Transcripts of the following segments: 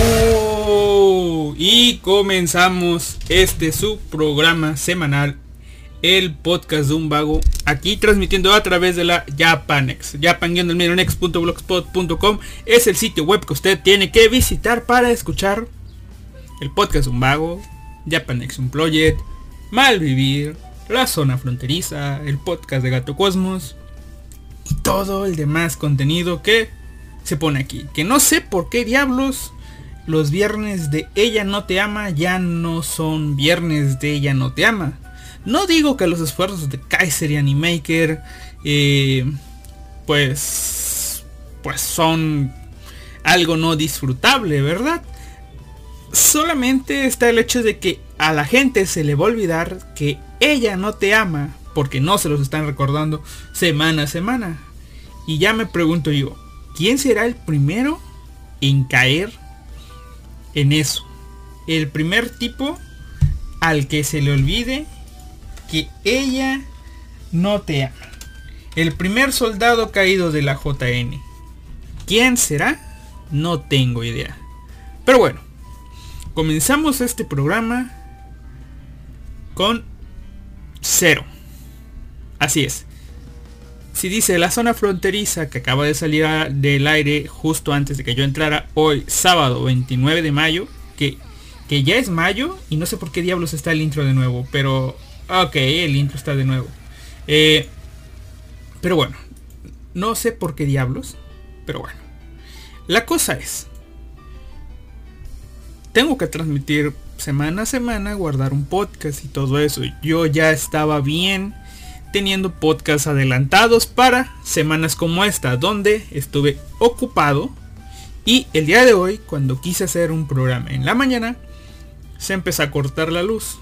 Oh, y comenzamos este su programa semanal, el podcast de un vago, aquí transmitiendo a través de la Japanex. japan nextblogspotcom es el sitio web que usted tiene que visitar para escuchar el podcast de un vago, Japanex Unplugged, Malvivir, La Zona Fronteriza, el podcast de Gato Cosmos y todo el demás contenido que se pone aquí. Que no sé por qué diablos los viernes de Ella no te ama ya no son viernes de Ella no te ama. No digo que los esfuerzos de Kaiser y Animaker eh, pues pues son algo no disfrutable, ¿verdad? Solamente está el hecho de que a la gente se le va a olvidar que ella no te ama porque no se los están recordando semana a semana. Y ya me pregunto yo, ¿quién será el primero en caer en eso? El primer tipo al que se le olvide que ella no te ama. El primer soldado caído de la JN. ¿Quién será? No tengo idea. Pero bueno, comenzamos este programa con cero. Así es. Si dice la zona fronteriza que acaba de salir del aire justo antes de que yo entrara hoy sábado 29 de mayo, que, que ya es mayo y no sé por qué diablos está el intro de nuevo, pero ok, el intro está de nuevo. Eh, pero bueno, no sé por qué diablos, pero bueno. La cosa es, tengo que transmitir semana a semana, guardar un podcast y todo eso. Yo ya estaba bien teniendo podcasts adelantados para semanas como esta, donde estuve ocupado. Y el día de hoy, cuando quise hacer un programa en la mañana, se empezó a cortar la luz.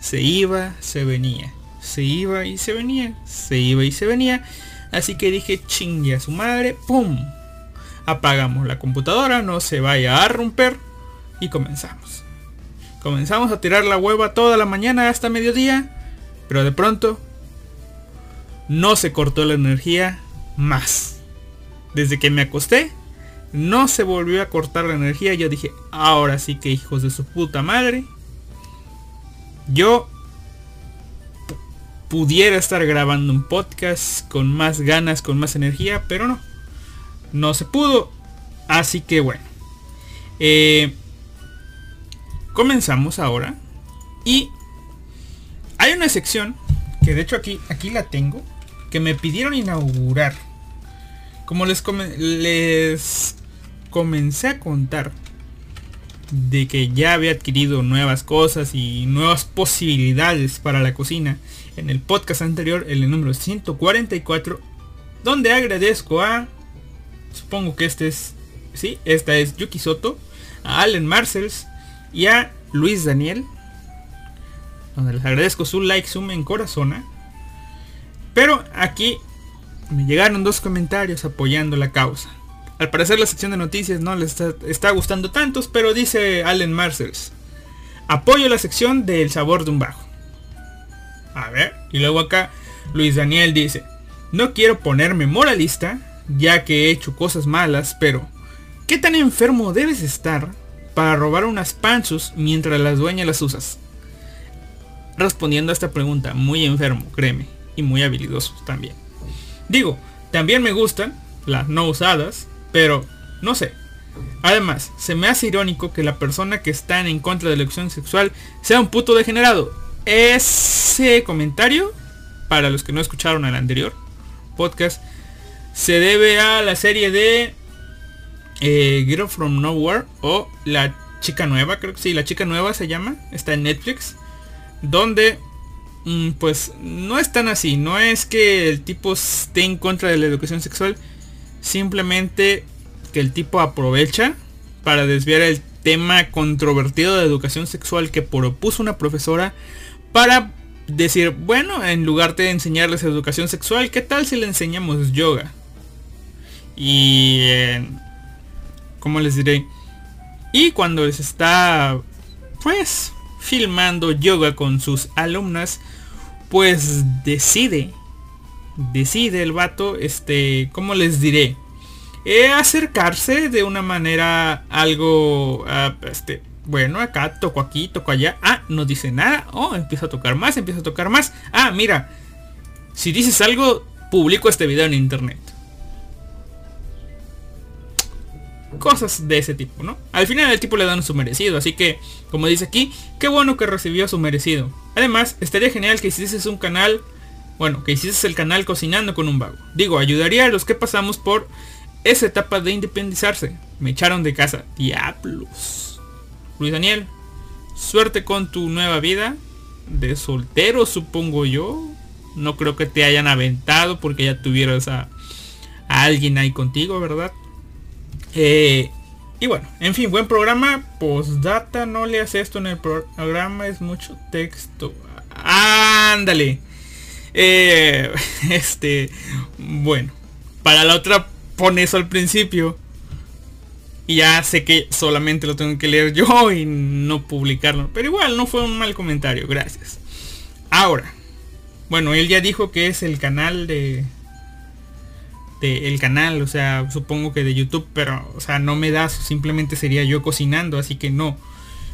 Se iba, se venía. Se iba y se venía. Se iba y se venía. Así que dije, chingue a su madre. ¡Pum! Apagamos la computadora, no se vaya a romper. Y comenzamos. Comenzamos a tirar la hueva toda la mañana hasta mediodía. Pero de pronto no se cortó la energía más. Desde que me acosté, no se volvió a cortar la energía. Yo dije, ahora sí que hijos de su puta madre. Yo pudiera estar grabando un podcast con más ganas, con más energía, pero no. No se pudo. Así que bueno. Eh, comenzamos ahora. Y hay una sección que de hecho aquí, aquí la tengo que me pidieron inaugurar. Como les, les comencé a contar de que ya había adquirido nuevas cosas y nuevas posibilidades para la cocina en el podcast anterior, el número 144, donde agradezco a, supongo que este es, sí, esta es Yuki Soto, a Allen Marcels y a Luis Daniel, donde les agradezco su like, su en corazón pero aquí me llegaron dos comentarios apoyando la causa. Al parecer la sección de noticias no les está, gustando tantos, pero dice Allen Marcels. Apoyo la sección del sabor de un bajo. A ver, y luego acá Luis Daniel dice, no quiero ponerme moralista, ya que he hecho cosas malas, pero ¿qué tan enfermo debes estar para robar unas panchos mientras las dueñas las usas? Respondiendo a esta pregunta, muy enfermo, créeme y muy habilidosos también. Digo, también me gustan las no usadas, pero no sé. Además, se me hace irónico que la persona que está en contra de la elección sexual sea un puto degenerado. Ese comentario, para los que no escucharon el anterior podcast, se debe a la serie de eh, Girl from Nowhere o La Chica Nueva, creo que sí, La Chica Nueva se llama, está en Netflix, donde Mm, pues no es tan así. No es que el tipo esté en contra de la educación sexual. Simplemente que el tipo aprovecha para desviar el tema controvertido de educación sexual que propuso una profesora para decir, bueno, en lugar de enseñarles educación sexual, ¿qué tal si le enseñamos yoga? Y... Eh, ¿Cómo les diré? Y cuando les está, pues, filmando yoga con sus alumnas, pues decide, decide el vato, este, ¿cómo les diré? Eh, acercarse de una manera algo, ah, este, bueno, acá toco aquí, toco allá. Ah, no dice nada. Oh, empieza a tocar más, empieza a tocar más. Ah, mira. Si dices algo, publico este video en internet. Cosas de ese tipo, ¿no? Al final el tipo le dan su merecido, así que, como dice aquí, qué bueno que recibió su merecido. Además, estaría genial que hicieses un canal, bueno, que hicieses el canal cocinando con un vago. Digo, ayudaría a los que pasamos por esa etapa de independizarse. Me echaron de casa. Diablos. Luis Daniel, suerte con tu nueva vida. De soltero, supongo yo. No creo que te hayan aventado porque ya tuvieras a, a alguien ahí contigo, ¿verdad? Eh, y bueno, en fin, buen programa. Postdata, no le hace esto en el programa, es mucho texto. Ándale. Eh, este, bueno, para la otra pone eso al principio. Y ya sé que solamente lo tengo que leer yo y no publicarlo. Pero igual no fue un mal comentario, gracias. Ahora, bueno, él ya dijo que es el canal de, el canal, o sea, supongo que de YouTube, pero, o sea, no me das, simplemente sería yo cocinando, así que no.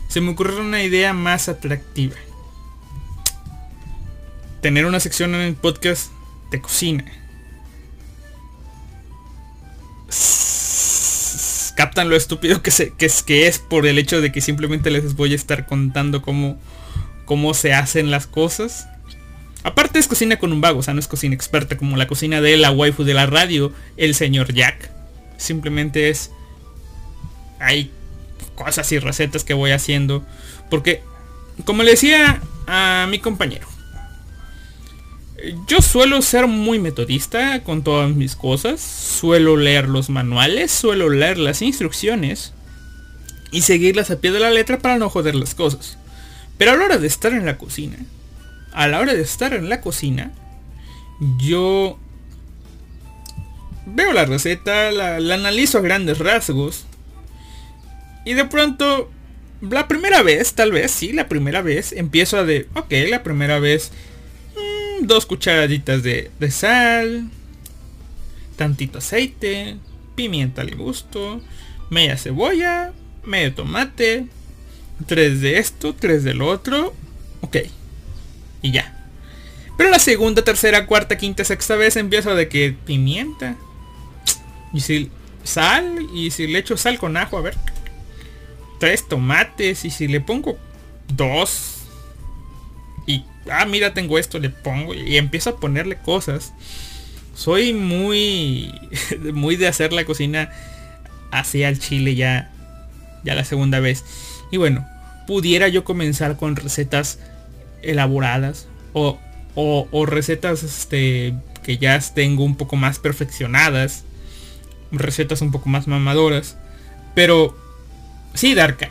Se me ocurrió una idea más atractiva. Tener una sección en el podcast de cocina. Captan lo estúpido que, se, que, es, que es por el hecho de que simplemente les voy a estar contando cómo, cómo se hacen las cosas. Aparte es cocina con un vago, o sea, no es cocina experta como la cocina de la waifu de la radio, el señor Jack. Simplemente es... Hay cosas y recetas que voy haciendo. Porque, como le decía a mi compañero, yo suelo ser muy metodista con todas mis cosas. Suelo leer los manuales, suelo leer las instrucciones y seguirlas a pie de la letra para no joder las cosas. Pero a la hora de estar en la cocina, a la hora de estar en la cocina, yo veo la receta, la, analizo a grandes rasgos. Y de pronto, la primera vez, tal vez, sí, la primera vez, empiezo a de, ok, la primera vez, mm, dos cucharaditas de, de sal, tantito aceite, pimienta al gusto, media cebolla, medio tomate, tres de esto, tres del otro, ok. Y ya. Pero la segunda, tercera, cuarta, quinta, sexta vez empiezo de que pimienta. Y si sal, y si le echo sal con ajo, a ver. Tres tomates, y si le pongo dos. Y, ah, mira, tengo esto, le pongo. Y empiezo a ponerle cosas. Soy muy, muy de hacer la cocina hacia el chile ya, ya la segunda vez. Y bueno, pudiera yo comenzar con recetas elaboradas o, o, recetas este, que ya tengo un poco más perfeccionadas. Recetas un poco más mamadoras. Pero sí, Darka.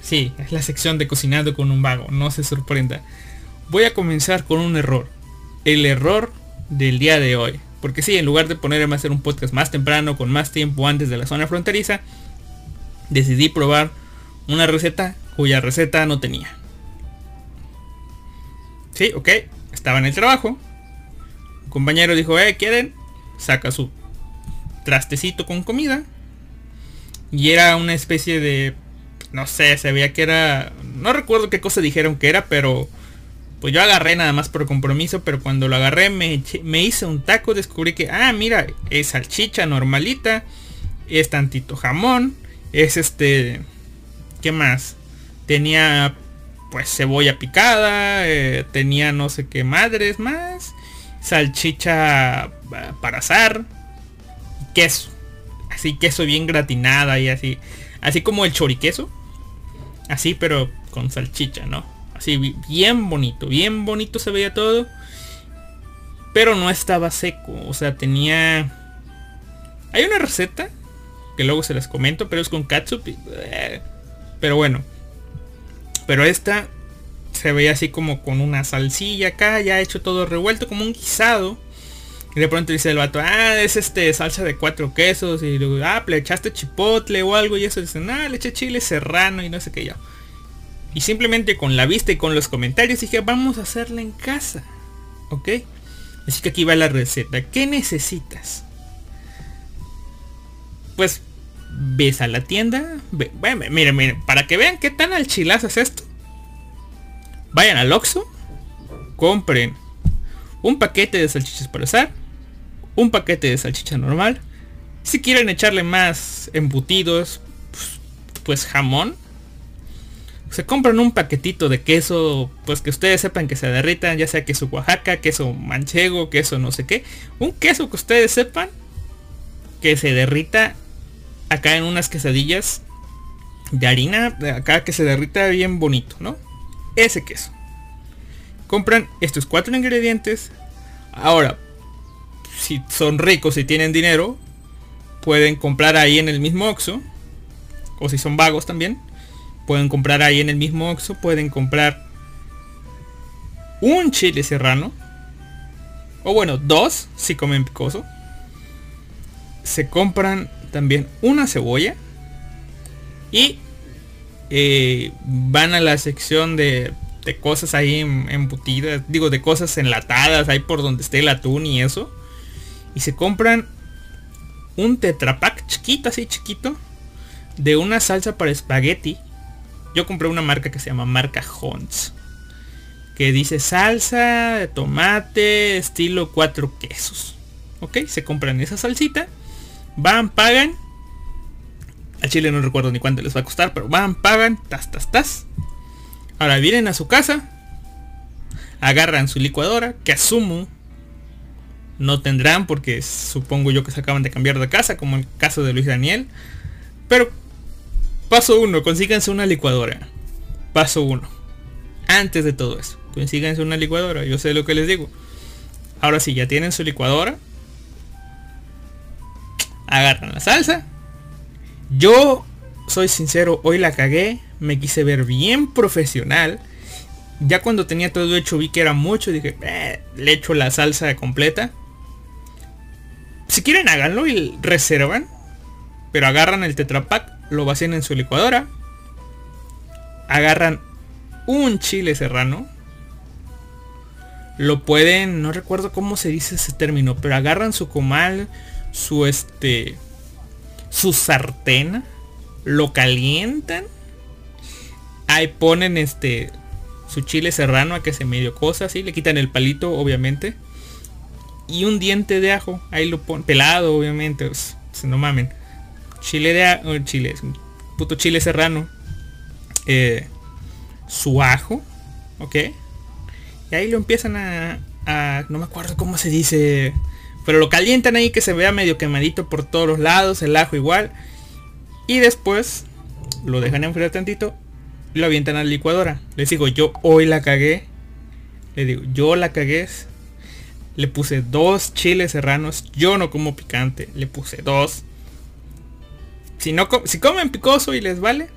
Sí, es la sección de cocinando con un vago. No se sorprenda. Voy a comenzar con un error. El error del día de hoy. Porque sí, en lugar de ponerme a hacer un podcast más temprano, con más tiempo antes de la zona fronteriza, decidí probar una receta cuya receta no tenía. Sí, ok. Estaba en el trabajo. Compañero dijo, eh, ¿quieren? Saca su trastecito con comida. Y era una especie de... No sé, se veía que era... No recuerdo qué cosa dijeron que era, pero... Pues yo agarré nada más por compromiso, pero cuando lo agarré me, me hice un taco, descubrí que, ah, mira, es salchicha normalita, es tantito jamón, es este, ¿qué más? Tenía pues cebolla picada, eh, tenía no sé qué madres más, salchicha eh, para asar, queso, así queso bien gratinada y así, así como el choriqueso, así pero con salchicha, ¿no? Así bien bonito, bien bonito se veía todo, pero no estaba seco, o sea, tenía... Hay una receta que luego se las comento, pero es con catsup. Eh, pero bueno, pero esta se veía así como con una salsilla acá, ya hecho todo revuelto, como un guisado. Y de pronto dice el vato, ah, es este salsa de cuatro quesos. Y luego, ah, le echaste chipotle o algo. Y eso dicen, ah, le eché chile serrano y no sé qué ya. Y simplemente con la vista y con los comentarios dije, vamos a hacerla en casa. ¿Ok? Así que aquí va la receta. ¿Qué necesitas? Pues ves a la tienda. miren, miren, para que vean qué tan al chilazo es esto. Vayan al Oxxo. Compren un paquete de salchichas para usar. Un paquete de salchicha normal. Si quieren echarle más embutidos, pues, pues jamón. Se compran un paquetito de queso, pues que ustedes sepan que se derritan, ya sea queso Oaxaca, queso manchego, queso no sé qué. Un queso que ustedes sepan que se derrita acá en unas quesadillas de harina, acá que se derrita bien bonito, ¿no? Ese queso. Compran estos cuatro ingredientes. Ahora, si son ricos y tienen dinero, pueden comprar ahí en el mismo Oxxo. O si son vagos también, pueden comprar ahí en el mismo Oxxo. Pueden comprar un chile serrano. O bueno, dos si comen picoso. Se compran también una cebolla. Y eh, van a la sección de, de cosas ahí embutidas. Digo, de cosas enlatadas. Ahí por donde esté el atún y eso. Y se compran un tetrapack chiquito, así chiquito. De una salsa para espagueti. Yo compré una marca que se llama marca Hunts. Que dice salsa de tomate estilo cuatro quesos. Ok, se compran esa salsita Van, pagan. A Chile no recuerdo ni cuánto les va a costar, pero van, pagan, tas, tas, tas. Ahora vienen a su casa, agarran su licuadora, que asumo no tendrán porque supongo yo que se acaban de cambiar de casa, como el caso de Luis Daniel. Pero paso uno, consíganse una licuadora. Paso uno. Antes de todo eso, consíganse una licuadora. Yo sé lo que les digo. Ahora sí, ya tienen su licuadora agarran la salsa. Yo soy sincero, hoy la cagué, me quise ver bien profesional. Ya cuando tenía todo hecho vi que era mucho, dije, eh, le echo la salsa completa. Si quieren háganlo y reservan. Pero agarran el tetrapack, lo vacían en su licuadora. Agarran un chile serrano. Lo pueden, no recuerdo cómo se dice ese término, pero agarran su comal, su este su sartén lo calientan ahí ponen este su chile serrano a que se medio cosa así le quitan el palito obviamente y un diente de ajo ahí lo ponen pelado obviamente pues, no mamen chile de ajo chile puto chile serrano eh, su ajo ok y ahí lo empiezan a, a no me acuerdo cómo se dice pero lo calientan ahí que se vea medio quemadito por todos los lados, el ajo igual. Y después lo dejan enfriar tantito y lo avientan a la licuadora. Les digo, yo hoy la cagué. Le digo, yo la cagué. Le puse dos chiles serranos. Yo no como picante. Le puse dos. Si, no si comen picoso y les vale,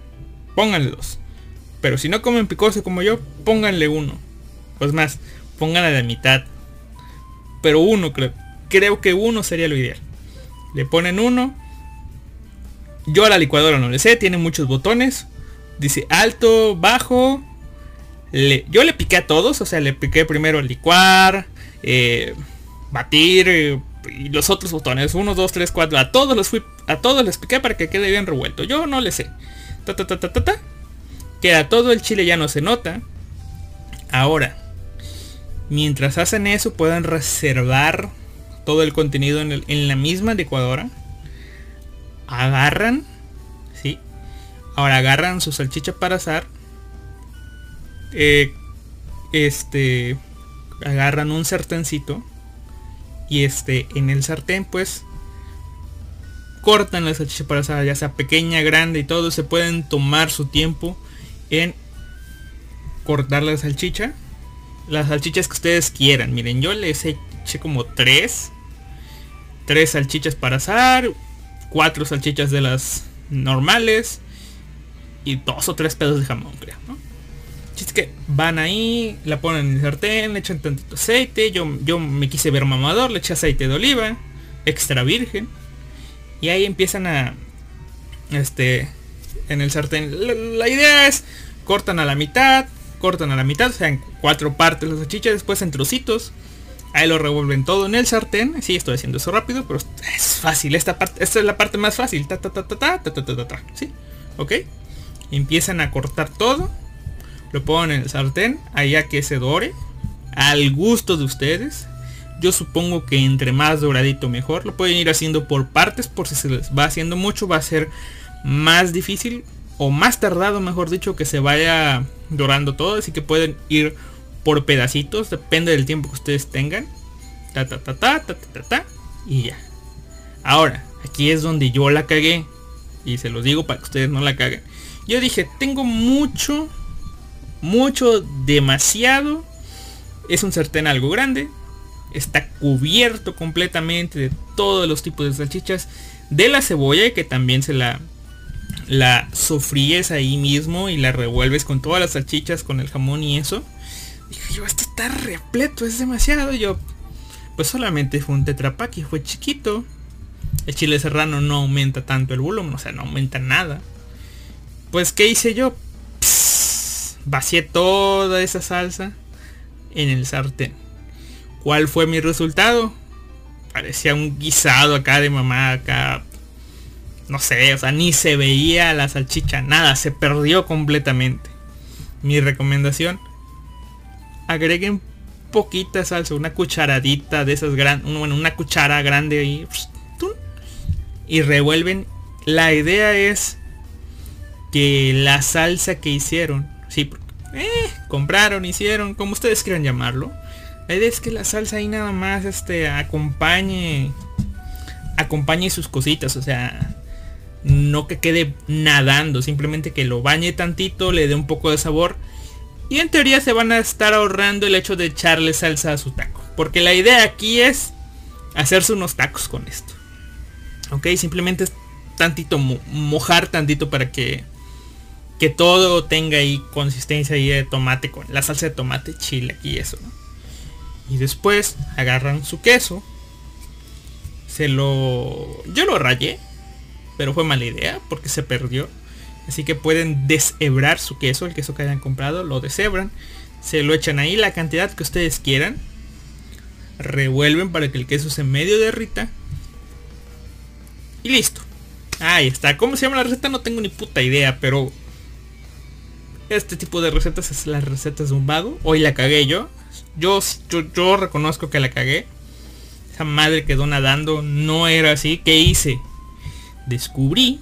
pónganle dos. Pero si no comen picoso como yo, pónganle uno. Pues más, pónganle la mitad. Pero uno creo creo que uno sería lo ideal. Le ponen uno. Yo a la licuadora no le sé, tiene muchos botones. Dice alto, bajo. Yo le piqué a todos, o sea, le piqué primero licuar, eh, batir eh, y los otros botones. 1, 2, 3, 4. A todos los fui, a todos les piqué para que quede bien revuelto. Yo no le sé. Ta, ta, ta, ta, ta, ta. Queda todo el chile ya no se nota. Ahora, mientras hacen eso, pueden reservar todo el contenido en, la misma licuadora. Agarran, ¿sí? Ahora agarran su salchicha para asar. Eh, este, agarran un sartencito. Y este, en el sartén pues cortan la salchicha para asar, ya sea pequeña, grande y todo. Se pueden tomar su tiempo en cortar la salchicha. Las salchichas que ustedes quieran. Miren, yo les eché como tres tres salchichas para asar, cuatro salchichas de las normales y dos o tres pedos de jamón, creo, ¿no? Que van ahí, la ponen en el sartén, le echan tantito aceite, yo, yo me quise ver mamador, le eché aceite de oliva, extra virgen, y ahí empiezan a, este, en el sartén. La, idea es, cortan a la mitad, cortan a la mitad, o sea, en cuatro partes las salchichas, después en trocitos, Ahí lo revuelven todo en el sartén. Sí, estoy haciendo eso rápido, pero es fácil. Esta es la parte más fácil. Ta ta ta ta ta ta ta ta ta. ¿Sí? ¿Ok? Empiezan a cortar todo. Lo ponen en el sartén. Allá que se dore. Al gusto de ustedes. Yo supongo que entre más doradito mejor. Lo pueden ir haciendo por partes. Por si se les va haciendo mucho. Va a ser más difícil. O más tardado, mejor dicho, que se vaya dorando todo. Así que pueden ir por pedacitos. Depende del tiempo que ustedes tengan. Ta ta ta ta ta ta ta. y ya. Ahora, aquí es donde yo la cagué. Y se los digo para que ustedes no la caguen. Yo dije, tengo mucho, mucho, demasiado. Es un sartén algo grande. Está cubierto completamente de todos los tipos de salchichas. De la cebolla que también se la, la sofríes ahí mismo y la revuelves con todas las salchichas, con el jamón y eso. Dije yo, esto está repleto, es demasiado. Yo, pues solamente fue un tetrapack fue chiquito. El chile serrano no aumenta tanto el volumen, o sea, no aumenta nada. Pues, ¿qué hice yo? Vacié toda esa salsa en el sartén. ¿Cuál fue mi resultado? Parecía un guisado acá de mamá, acá. No sé, o sea, ni se veía la salchicha, nada, se perdió completamente. Mi recomendación, agreguen poquita salsa, una cucharadita de esas grandes, bueno, una cuchara grande ahí, y revuelven. La idea es que la salsa que hicieron, sí, eh, compraron, hicieron, como ustedes quieran llamarlo. La idea es que la salsa ahí nada más este acompañe acompañe sus cositas, o sea, no que quede nadando, simplemente que lo bañe tantito, le dé un poco de sabor. Y en teoría se van a estar ahorrando el hecho de echarle salsa a su taco. Porque la idea aquí es hacerse unos tacos con esto. Ok, simplemente es tantito mojar tantito para que que todo tenga ahí consistencia ahí de tomate con la salsa de tomate, chile y eso. Y después agarran su queso. Se lo... Yo lo rayé. Pero fue mala idea porque se perdió. Así que pueden deshebrar su queso, el queso que hayan comprado, lo deshebran. Se lo echan ahí la cantidad que ustedes quieran. Revuelven para que el queso se medio derrita. Y listo. Ahí está. ¿Cómo se llama la receta? No tengo ni puta idea, pero este tipo de recetas es las recetas de un vago. Hoy la cagué yo. Yo, yo. reconozco que la cagué. Esa madre quedó nadando. No era así. ¿Qué hice? Descubrí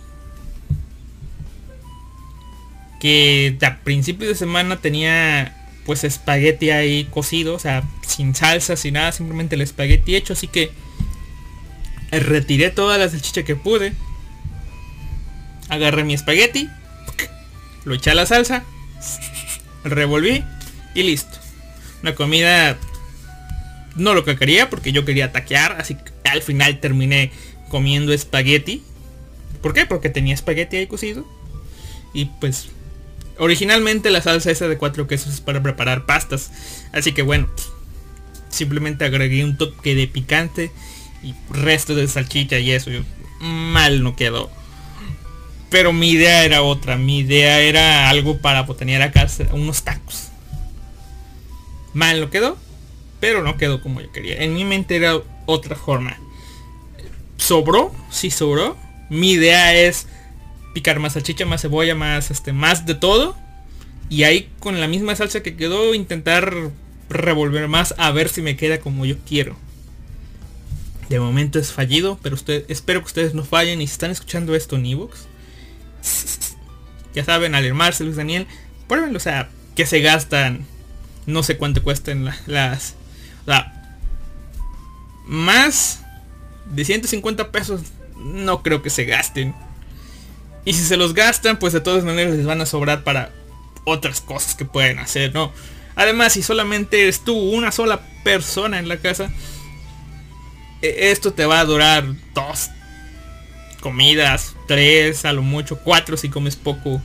que a principios de semana tenía pues espagueti ahí cocido. O sea, sin salsa, sin nada. Simplemente el espagueti hecho. Así que retiré toda la salchicha que pude. Agarré mi espagueti. Lo eché a la salsa revolví y listo. Una comida no lo que quería porque yo quería taquear, así que al final terminé comiendo espagueti. ¿Por qué? Porque tenía espagueti ahí cocido. Y pues originalmente la salsa esa de cuatro quesos es para preparar pastas. Así que bueno, simplemente agregué un toque de picante y resto de salchicha y eso. Mal no quedó. Pero mi idea era otra. Mi idea era algo para botanear acá unos tacos. Mal lo quedó. Pero no quedó como yo quería. En mi mente era otra forma. Sobró. Sí sobró. Mi idea es picar más salchicha, más cebolla, más este, más de todo. Y ahí con la misma salsa que quedó intentar revolver más a ver si me queda como yo quiero. De momento es fallido, pero usted, espero que ustedes no fallen y si están escuchando esto en Evox, ya saben, al hermarse Luis Daniel, pruébenlo, o sea, que se gastan, no sé cuánto cuesten las, o sea, más de 150 pesos no creo que se gasten. Y si se los gastan, pues de todas maneras les van a sobrar para otras cosas que pueden hacer, ¿no? Además, si solamente eres tú, una sola persona en la casa, e, esto te va a durar dos, comidas, tres, a lo mucho, cuatro si comes poco.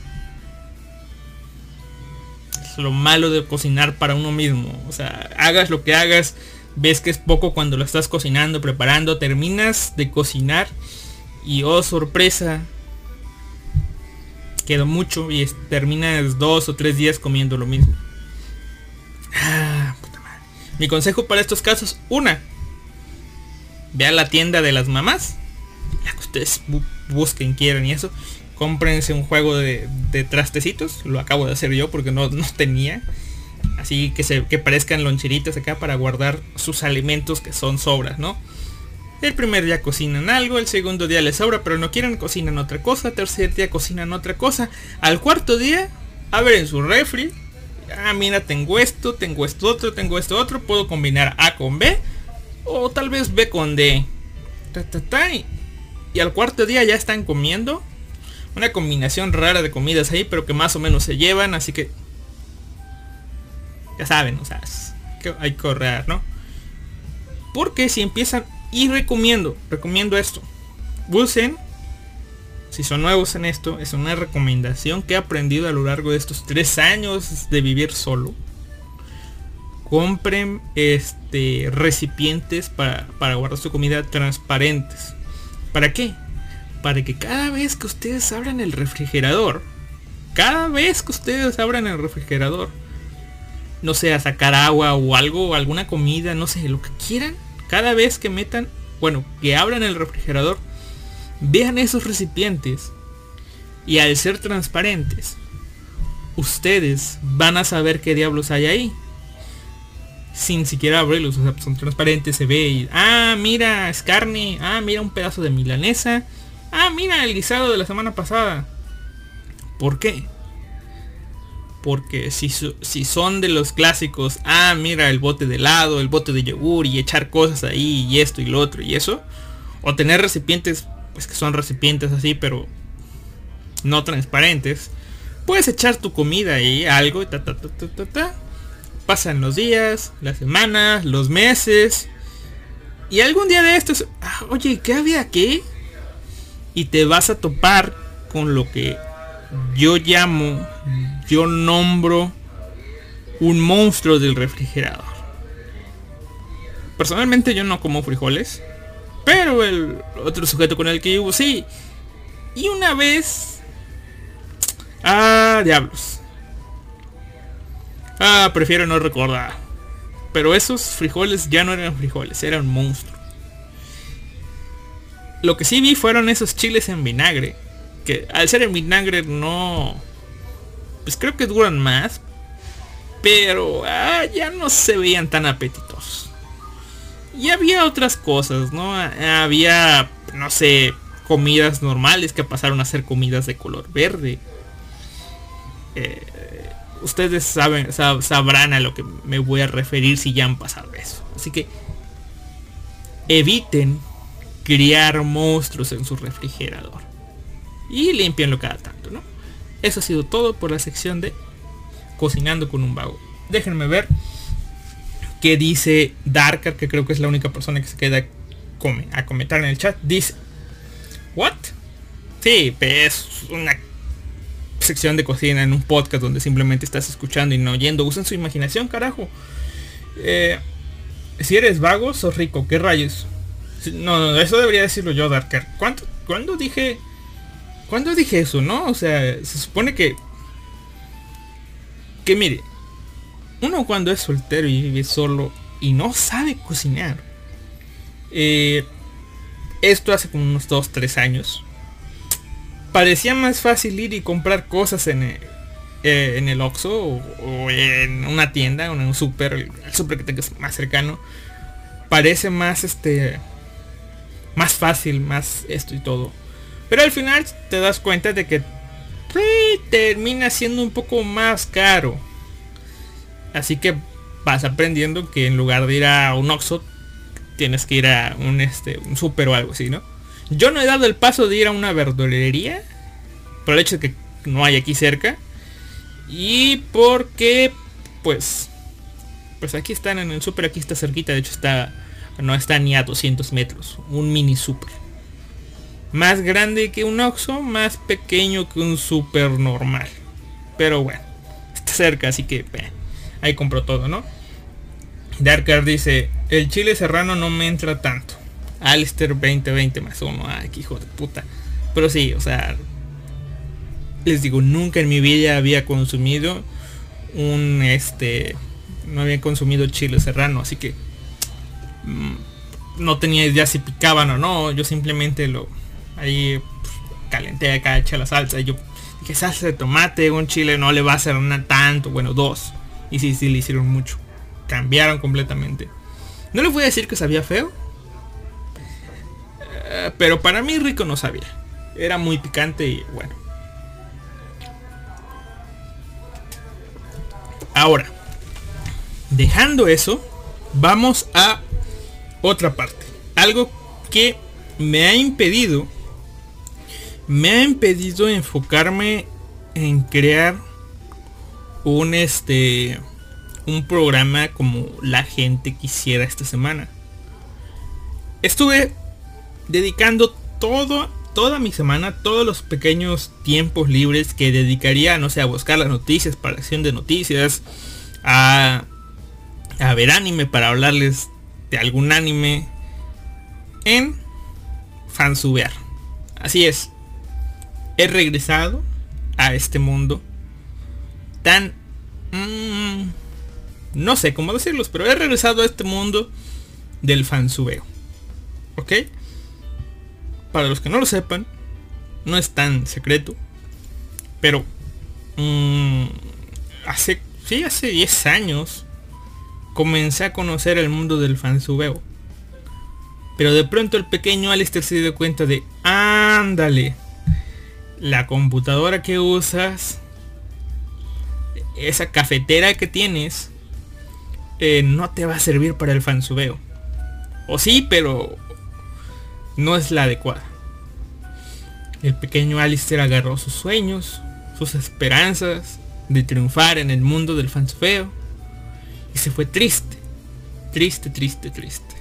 Es lo malo de cocinar para uno mismo. O sea, hagas lo que hagas, ves que es poco cuando lo estás cocinando, preparando, terminas de cocinar y oh sorpresa, quedó mucho y terminas dos o tres días comiendo lo mismo. Ah, puta madre. Mi consejo para estos casos, una, ve a la tienda de las mamás, la que ustedes busquen, quieran y eso, cómprense un juego de, trastecitos, lo acabo de hacer yo porque no, no tenía, así que, se, que parezcan loncheritas acá para guardar sus alimentos que son sobras, ¿no? El primer día cocinan algo, el segundo día les sobra, pero no quieren, cocinan otra cosa, tercer día cocinan otra cosa, al cuarto día abren su refri, ah mira tengo esto, tengo esto otro, tengo esto otro, puedo combinar A con B, o tal vez B con D. y al cuarto día ya están comiendo una combinación rara de comidas ahí, pero que más o menos se llevan, así que ya saben, o sea, que hay que correr, ¿no? Porque si empiezan y recomiendo, recomiendo esto. Usen, si son nuevos en esto, es una recomendación que he aprendido a lo largo de estos tres años de vivir solo. Compren este recipientes para, para guardar su comida transparentes. ¿Para qué? Para que cada vez que ustedes abran el refrigerador, cada vez que ustedes abran el refrigerador, no sé, a sacar agua o algo, alguna comida, no sé, lo que quieran, cada vez que metan, bueno, que abran el refrigerador, vean esos recipientes y al ser transparentes, ustedes van a saber qué diablos hay ahí. Sin siquiera abrirlos, o sea, son transparentes, se ve y, ah, mira, es carne, ah, mira un pedazo de milanesa, ah, mira el guisado de la semana pasada. ¿Por qué? Porque si, si son de los clásicos, ah, mira el bote de helado, el bote de yogur y echar cosas ahí y esto y lo otro y eso. O tener recipientes, pues que son recipientes así, pero no transparentes. Puedes echar tu comida ahí, algo, ta, ta, ta, ta, ta, Pasan los días, las semanas, los meses. Y algún día de estos, ah, oye, ¿qué había aquí? Y te vas a topar con lo que yo llamo, yo nombro un monstruo del refrigerador. Personalmente yo no como frijoles, pero el otro sujeto con el que vivo sí. Y una vez... Ah, diablos. Ah, prefiero no recordar. Pero esos frijoles ya no eran frijoles, eran monstruos. Lo que sí vi fueron esos chiles en vinagre que al ser en vinagre no... Pues creo que duran más. Pero ah, ya no se veían tan apetitos. Y había otras cosas, ¿no? Había, no sé, comidas normales que pasaron a ser comidas de color verde. Eh, ustedes saben, sabrán a lo que me voy a referir si ya han pasado eso. Así que eviten criar monstruos en su refrigerador y limpianlo cada tanto, ¿no? Eso ha sido todo por la sección de cocinando con un vago. Déjenme ver qué dice Darker, que creo que es la única persona que se queda a comentar en el chat. Dice, ¿what? Sí, es una sección de cocina en un podcast donde simplemente estás escuchando y no oyendo. Usen su imaginación, carajo. Eh, si eres vago, sos rico. ¿Qué rayos? No, no, eso debería decirlo yo, Darker. ¿Cuánto, ¿Cuándo dije ¿Cuándo dije eso, no? O sea, se supone que... Que mire, uno cuando es soltero y vive solo y no sabe cocinar. Eh, esto hace como unos 2, 3 años. Parecía más fácil ir y comprar cosas en el, eh, en el Oxxo o, en una tienda en un super, el super que tengas más cercano. Parece más este más fácil, más esto y todo. Pero al final te das cuenta de que termina siendo un poco más caro. Así que vas aprendiendo que en lugar de ir a un Oxxo, tienes que ir a un, este, un super o algo así, ¿no? Yo no he dado el paso de ir a una verdulería. Por el hecho de que no hay aquí cerca. Y porque, pues, pues aquí están en el super, aquí está cerquita. De hecho está, no está ni a 200 metros. Un mini super más grande que un Oxxo, más pequeño que un super normal. Pero bueno, está cerca, así que ahí compro todo, ¿no? Darker dice, el chile serrano no me entra tanto. Alistair 2020 más uno. Ay, qué hijo de puta. Pero sí, o sea, les digo, nunca en mi vida había consumido un este no había consumido chile serrano, así que mm, no tenía idea si picaban o no. Yo simplemente lo ahí pues, calenté acá, eché la salsa. Y yo dije, salsa de tomate, un chile no le va a hacer una tanto, bueno, dos. Y sí, sí, le hicieron mucho. Cambiaron completamente. No les voy a decir que sabía feo. eh, pero para mí rico no sabía. Era muy picante y bueno. Ahora, dejando eso, vamos a otra parte. Algo que me ha impedido, me ha impedido enfocarme en crear un este, un programa como la gente quisiera esta semana. Estuve dedicando todo, toda mi semana, todos los pequeños tiempos libres que dedicaría, no sé, a buscar las noticias, para acción de noticias, a, a ver anime, para hablarles de algún anime en fansubear. Así es. He regresado a este mundo tan... mmm, no sé cómo decirlos, pero he regresado a este mundo del fansubeo. ¿Ok? Para los que no lo sepan, no es tan secreto. Pero... mmm, hace... Sí, hace 10 años comencé a conocer el mundo del fansubeo. Pero de pronto el pequeño Alistair se dio cuenta de, ándale, la computadora que usas, esa cafetera que tienes, eh, no te va a servir para el fansubeo. O sí, pero no es la adecuada. El pequeño Alistair agarró sus sueños, sus esperanzas de triunfar en el mundo del fansubeo y se fue triste. Triste, triste, triste.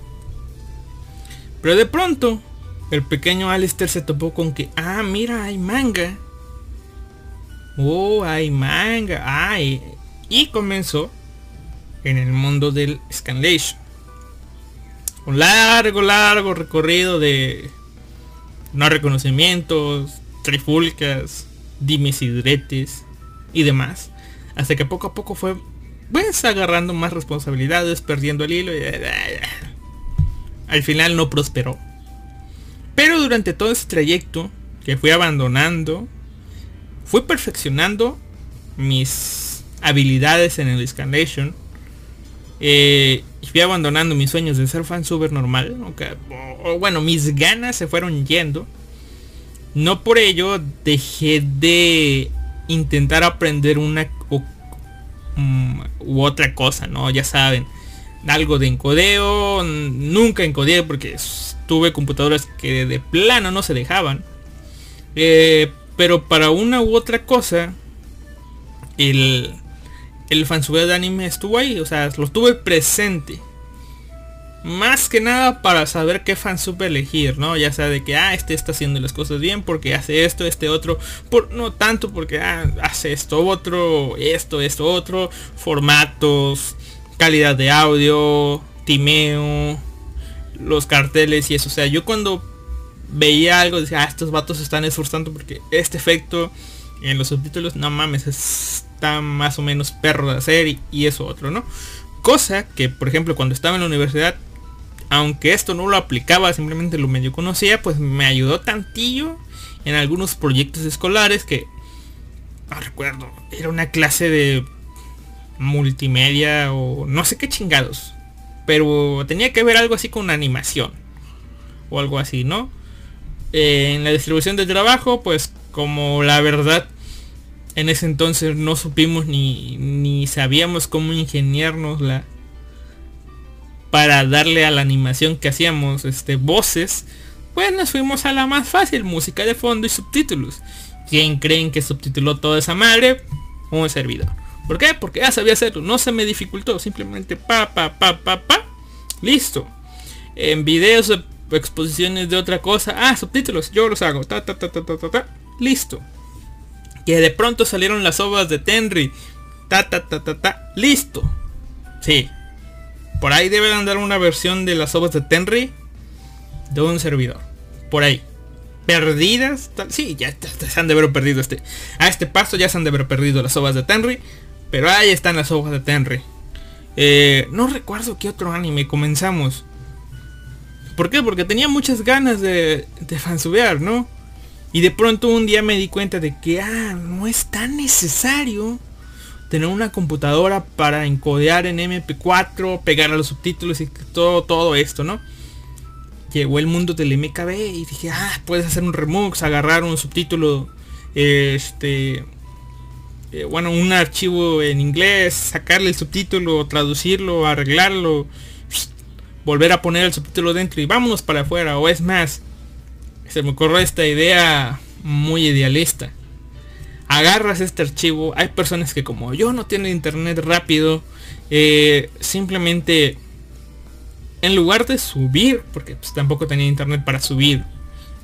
Pero de pronto, el pequeño Alistair se topó con que, ah, mira, hay manga. Oh, hay manga. Ay. Y comenzó en el mundo del Scanlation. Un largo, largo recorrido de no reconocimientos, trifulcas, dimes y diretes y demás. Hasta que poco a poco fue pues agarrando más responsabilidades, perdiendo el hilo y al final no prosperó. Pero durante todo ese trayecto que fui abandonando, fui perfeccionando mis habilidades en el Scanlation. Eh, y fui abandonando mis sueños de ser fan super normal. O, bueno, mis ganas se fueron yendo. No por ello dejé de intentar aprender una o Mm, u otra cosa, ¿no? Ya saben, algo de encodeo, nunca encodeé porque tuve computadoras que de plano no se dejaban. Eh, pero para una u otra cosa, el, el fansube de anime estuvo ahí, o sea, lo tuve presente. Más que nada para saber qué fansub elegir, ¿no? Ya sea de que, ah, este está haciendo las cosas bien porque hace esto, este otro. Por, no tanto porque ah, hace esto otro, esto, esto otro. Formatos, calidad de audio, timeo, los carteles y eso. O sea, yo cuando veía algo decía, ah, estos vatos están esforzando porque este efecto en los subtítulos, no mames, está más o menos perro de hacer y, y eso otro, ¿no? Cosa que, por ejemplo, cuando estaba en la universidad aunque esto no lo aplicaba, simplemente lo medio conocía, pues me ayudó tantillo en algunos proyectos escolares que no recuerdo, era una clase de multimedia o no sé qué chingados, pero tenía que ver algo así con animación o algo así, ¿no? Eh, en la distribución del trabajo, pues como la verdad en ese entonces no supimos ni, ni sabíamos cómo ingeniarnos la, para darle a la animación que hacíamos este, voces, pues nos fuimos a la más fácil, música de fondo y subtítulos. ¿Quién creen que subtituló toda esa madre? Un servidor. ¿Por qué? Porque ya sabía hacerlo, no se me dificultó, simplemente pa, pa, pa, pa, pa, listo. En videos exposiciones de otra cosa, ah, subtítulos, yo los hago, ta, ta, ta, ta, ta, ta, ta, listo. Que de pronto salieron las obras de Tenry, ta, ta, ta, ta, ta, listo. Sí, por ahí debe andar una versión de las obras de Tenry de un servidor. Por ahí. Perdidas. Sí, ya, se han de haber perdido este. A este paso ya se han de haber perdido las obras de Tenry. Pero ahí están las obras de Tenry. Eh, no recuerdo qué otro anime comenzamos. ¿Por qué? Porque tenía muchas ganas de, de fansubear, ¿no? Y de pronto un día me di cuenta de que, ah, no es tan necesario tener una computadora para encodear en MP4, pegar a los subtítulos y todo, todo esto, ¿no? Llegó el mundo del MKB y dije, ah, puedes hacer un remux, agarrar un subtítulo, este, eh, bueno, un archivo en inglés, sacarle el subtítulo, traducirlo, arreglarlo, volver a poner el subtítulo dentro y vámonos para afuera. O es más, se me ocurrió esta idea muy idealista agarras este archivo. Hay personas que como yo no tienen internet rápido. Eh, simplemente en lugar de subir, porque pues, tampoco tenía internet para subir.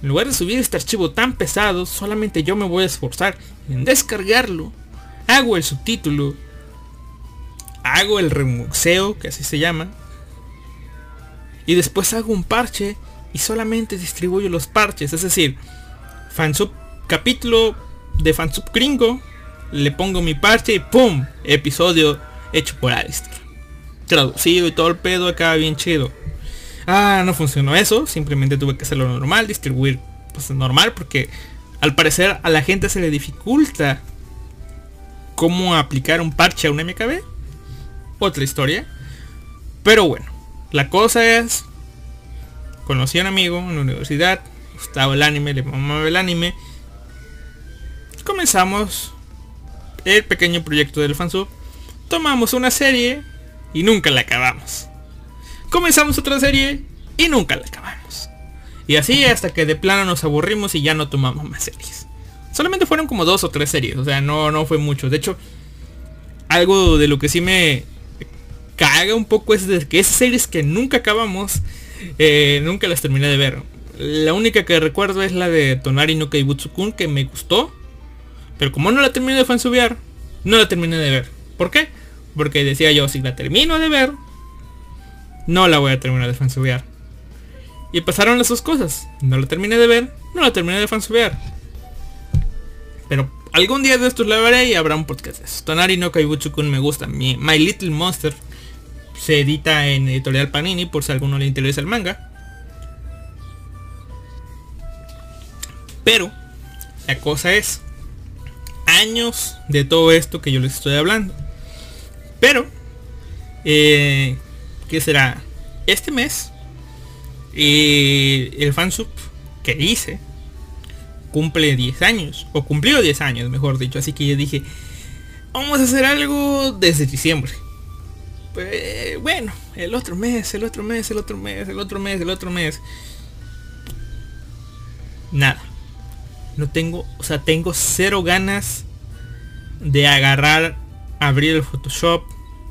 En lugar de subir este archivo tan pesado, solamente yo me voy a esforzar en descargarlo. Hago el subtítulo. Hago el remuxeo, que así se llama. Y después hago un parche y solamente distribuyo los parches. Es decir, fansub capítulo de fansub gringo, le pongo mi parche y ¡pum! Episodio hecho por Alistair. Traducido y todo el pedo acaba bien chido. Ah, no funcionó eso, simplemente tuve que hacerlo normal, distribuir pues normal porque al parecer a la gente se le dificulta cómo aplicar un parche a un MKB. Otra historia. Pero bueno, la cosa es, conocí a un amigo en la universidad, gustaba el anime, le mamaba el anime comenzamos el pequeño proyecto del fansub. Tomamos una serie y nunca la acabamos. Comenzamos otra serie y nunca la acabamos. Y así hasta que de plano nos aburrimos y ya no tomamos más series. Solamente fueron como dos o tres series, o sea, no, no fue mucho. De hecho, algo de lo que sí me caga un poco es de que esas series que nunca acabamos, eh, nunca las terminé de ver. La única que recuerdo es la de Tonari no Kaibutsu-kun que me gustó. Pero como no la terminé de fansubear, no la terminé de ver. ¿Por qué? Porque decía yo, si la termino de ver, no la voy a terminar de fansubear. Y pasaron las dos cosas. No la terminé de ver, no la terminé de fansubear. Pero algún día de estos la veré y habrá un podcast. Tonari no Kaibuchu-kun me gusta. Mi My Little Monster se edita en editorial Panini por si alguno le interesa el manga. Pero la cosa es años de todo esto que yo les estoy hablando. Pero, eh, ¿qué será? Este mes, eh, el fansub que hice cumple 10 años, o cumplió 10 años, mejor dicho. Así que yo dije, vamos a hacer algo desde diciembre. Pues, bueno, el otro mes, el otro mes, el otro mes, el otro mes, el otro mes. Nada. No tengo, o sea, tengo cero ganas de agarrar, abrir el Photoshop,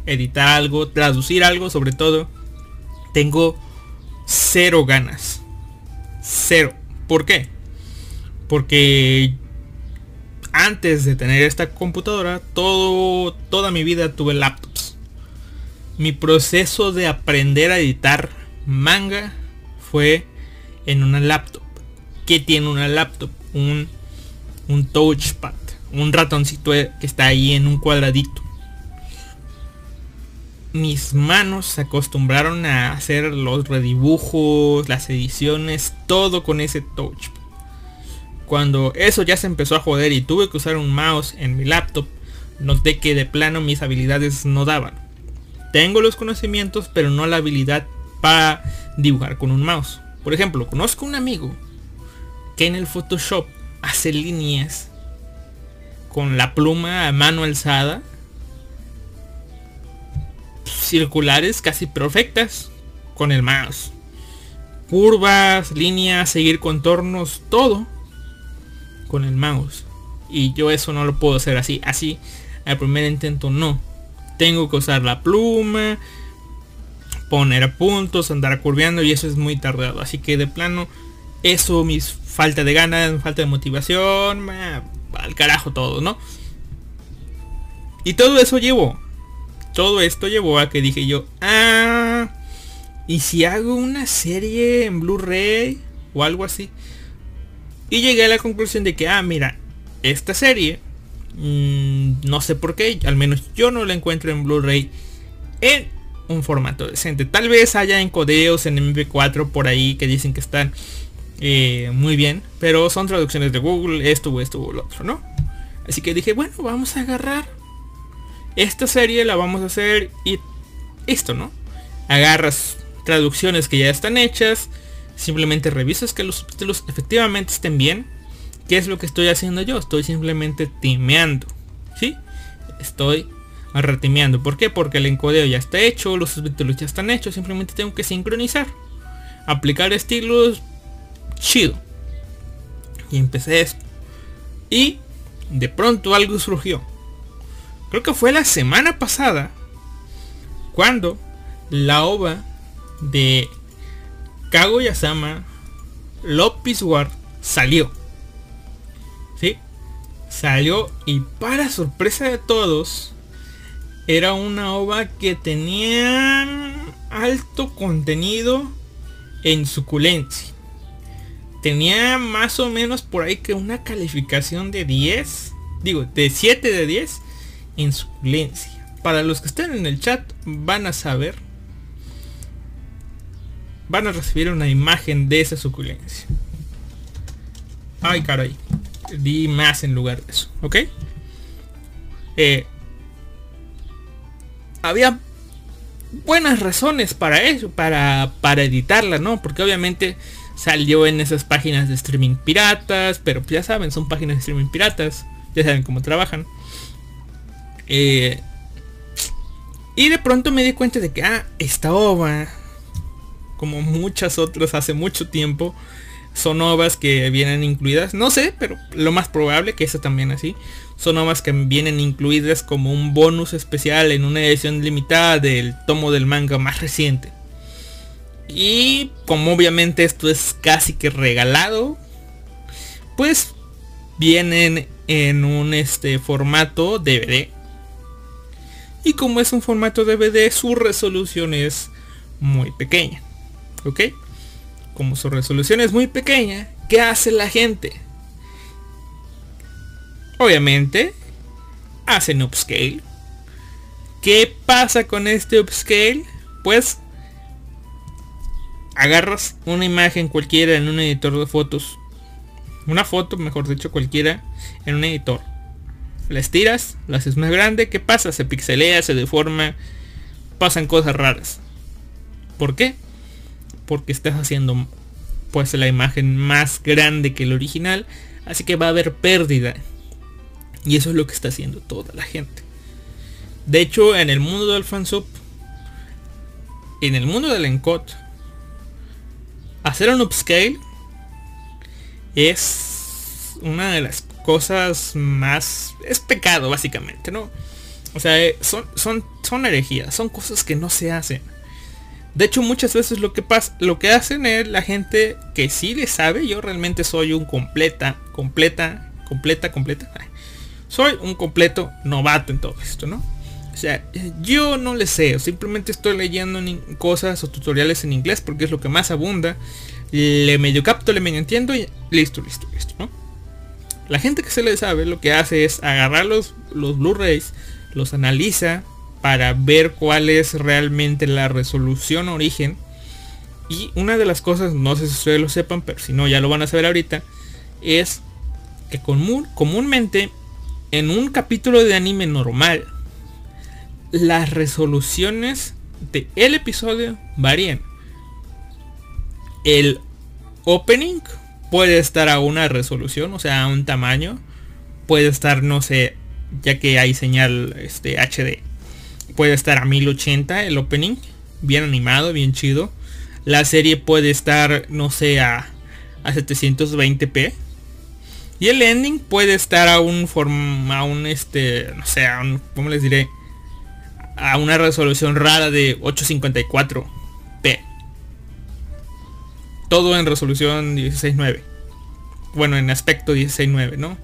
editar algo, traducir algo sobre todo. Tengo cero ganas. Cero. ¿Por qué? Porque antes de tener esta computadora, todo, toda mi vida tuve laptops. Mi proceso de aprender a editar manga fue en una laptop. ¿Qué tiene una laptop? un, un touchpad, un ratoncito que está ahí en un cuadradito. Mis manos se acostumbraron a hacer los redibujos, las ediciones, todo con ese touchpad. Cuando eso ya se empezó a joder y tuve que usar un mouse en mi laptop, noté que de plano mis habilidades no daban. Tengo los conocimientos, pero no la habilidad para dibujar con un mouse. Por ejemplo, conozco un amigo que en el Photoshop hace líneas con la pluma a mano alzada circulares casi perfectas con el mouse curvas líneas seguir contornos todo con el mouse y yo eso no lo puedo hacer así así al primer intento no tengo que usar la pluma poner puntos andar curveando y eso es muy tardado así que de plano eso, mis falta de ganas, falta de motivación, al carajo todo, ¿no? Y todo eso llevó, todo esto llevó a que dije yo, ah, ¿y si hago una serie en Blu-ray o algo así? Y llegué a la conclusión de que, ah, mira, esta serie, mmm, no sé por qué, al menos yo no la encuentro en Blu-ray en un formato decente. Tal vez haya encodeos en MP4 por ahí que dicen que están eh, muy bien, pero son traducciones de Google, esto esto o lo otro, ¿no? Así que dije, bueno, vamos a agarrar esta serie, la vamos a hacer y esto, ¿no? Agarras traducciones que ya están hechas, simplemente revisas que los subtítulos efectivamente estén bien. ¿Qué es lo que estoy haciendo yo? Estoy simplemente timeando, ¿sí? Estoy retimeando. ¿Por qué? Porque el encodeo ya está hecho, los subtítulos ya están hechos, simplemente tengo que sincronizar. Aplicar estilos chido. Y empecé esto. Y de pronto algo surgió. Creo que fue la semana pasada cuando la ova de Kaguya-sama Lopis War salió. ¿Sí? Salió y para sorpresa de todos era una ova que tenía alto contenido en suculencia tenía más o menos por ahí que una calificación de 10, digo, de 7 de 10 en suculencia. Para los que estén en el chat van a saber, van a recibir una imagen de esa suculencia. Ay, caray. Di más en lugar de eso, ¿ok? Eh, había buenas razones para eso, para, para editarla, ¿no? Porque obviamente salió en esas páginas de streaming piratas, pero ya saben, son páginas de streaming piratas, ya saben cómo trabajan. Eh, y de pronto me di cuenta de que, ah, esta ova, como muchas otras hace mucho tiempo, son ovas que vienen incluidas, no sé, pero lo más probable que esa también así, son ovas que vienen incluidas como un bonus especial en una edición limitada del tomo del manga más reciente. Y como obviamente esto es casi que regalado, pues vienen en un este formato DVD. Y como es un formato DVD, su resolución es muy pequeña. ¿Ok? Como su resolución es muy pequeña, ¿qué hace la gente? Obviamente, hacen upscale. ¿Qué pasa con este upscale? Pues agarras una imagen cualquiera en un editor de fotos. Una foto, mejor dicho, cualquiera en un editor. La estiras, la haces más grande. ¿Qué pasa? Se pixelea, se deforma. Pasan cosas raras. ¿Por qué? Porque estás haciendo pues la imagen más grande que el original. Así que va a haber pérdida. Y eso es lo que está haciendo toda la gente. De hecho, en el mundo del fansub, en el mundo del encode, hacer un upscale es una de las cosas más... es pecado básicamente, ¿no? O sea, eh, son, son, son herejías, son cosas que no se hacen. De hecho, muchas veces lo que pasa, lo que hacen es la gente que sí le sabe. Yo realmente soy un completa, completa, completa, completa. Soy un completo novato en todo esto, ¿no? O sea, yo no le sé, simplemente estoy leyendo cosas o tutoriales en inglés porque es lo que más abunda. Le medio capto, le medio entiendo y listo, listo, listo, ¿no? La gente que se le sabe lo que hace es agarrar los, los Blu-rays, los analiza para ver cuál es realmente la resolución origen. Y una de las cosas, no sé si ustedes lo sepan, pero si no ya lo van a saber ahorita, es que común, comúnmente en un capítulo de anime normal las resoluciones de el episodio varían. El opening puede estar a una resolución, o sea, a un tamaño. Puede estar, no sé, ya que hay señal este, HD. Puede estar a 1080 el opening, bien animado, bien chido. La serie puede estar, no sé, a, a 720p. Y el ending puede estar a un forma, a un este, no sé, a un, ¿cómo les diré? a una resolución rara de 854p. Todo en resolución 16.9. Bueno, en aspecto 16.9, ¿no?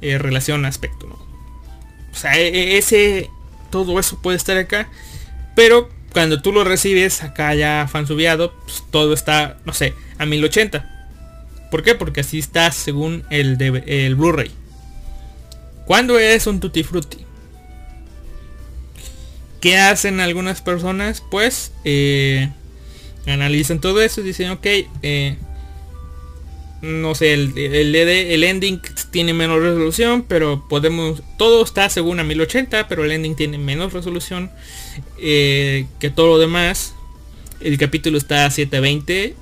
Eh, relación aspecto, ¿no? O sea, e, e, ese... Todo eso puede estar acá. Pero cuando tú lo recibes acá ya fansubiado, pues todo está, no sé, a 1080. ¿Por qué? Porque así está según el, el Blu-ray. ¿Cuándo es un Tutti Frutti? ¿Qué hacen algunas personas? Pues eh, analizan todo eso y dicen, ok, eh, no sé, el, el, el, ending tiene menos resolución, pero podemos, todo está según a 1080, pero el ending tiene menos resolución eh, que todo lo demás. El capítulo está a 720,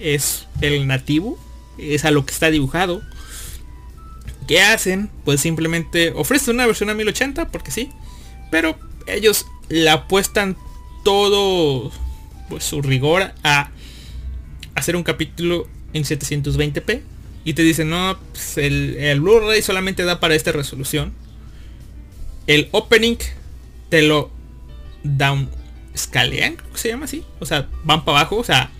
es el nativo, es a lo que está dibujado. ¿Qué hacen? Pues simplemente ofrecen una versión a 1080, porque sí, pero ellos la apuestan todo pues, su rigor a hacer un capítulo en 720p y te dicen no pues, el, Blu-ray solamente da para esta resolución. El opening te lo down scalean se llama así. O sea van para abajo o sea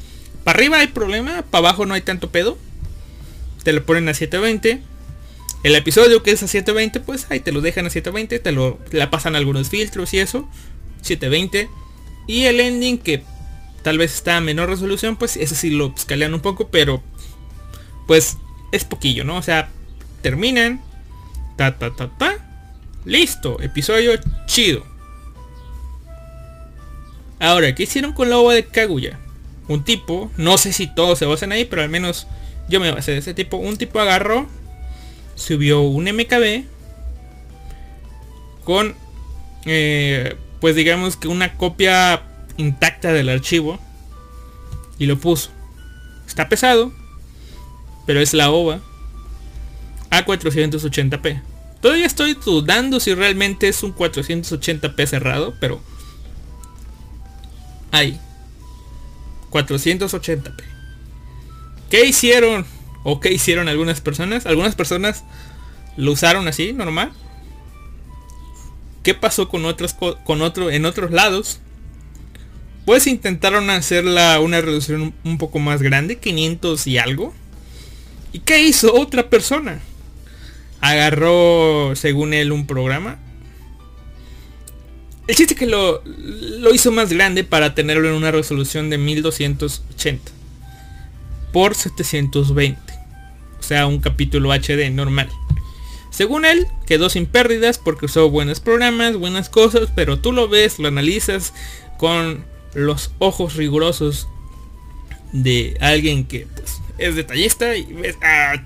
para arriba hay problema para abajo no hay tanto pedo. Te lo ponen a 720 el episodio que es a 720 pues ahí te lo dejan a 720 te lo la pasan algunos filtros y eso 720 y el ending que tal vez está a menor resolución, pues ese sí lo escalean un poco, pero pues es poquillo, ¿no? O sea, terminan, ta ta ta ta, listo, episodio chido. Ahora, ¿qué hicieron con la ova de Kaguya? Un tipo, no sé si todos se basan ahí, pero al menos yo me basé de ese tipo. Un tipo agarró, subió un MKB con, eh, pues digamos que una copia intacta del archivo y lo puso. Está pesado, pero es la OVA a 480p. Todavía estoy dudando si realmente es un 480p cerrado, pero ahí. 480p. ¿Qué hicieron? ¿O qué hicieron algunas personas? Algunas personas lo usaron así, normal. ¿Qué pasó con otros con otro en otros lados? Pues intentaron hacerla una reducción un poco más grande, 500 y algo. ¿Y qué hizo otra persona? Agarró, según él, un programa. El chiste que lo, lo hizo más grande para tenerlo en una resolución de 1280 por 720. O sea, un capítulo HD normal. Según él, quedó sin pérdidas porque usó buenos programas, buenas cosas, pero tú lo ves, lo analizas con los ojos rigurosos de alguien que pues, es detallista y ves, ah,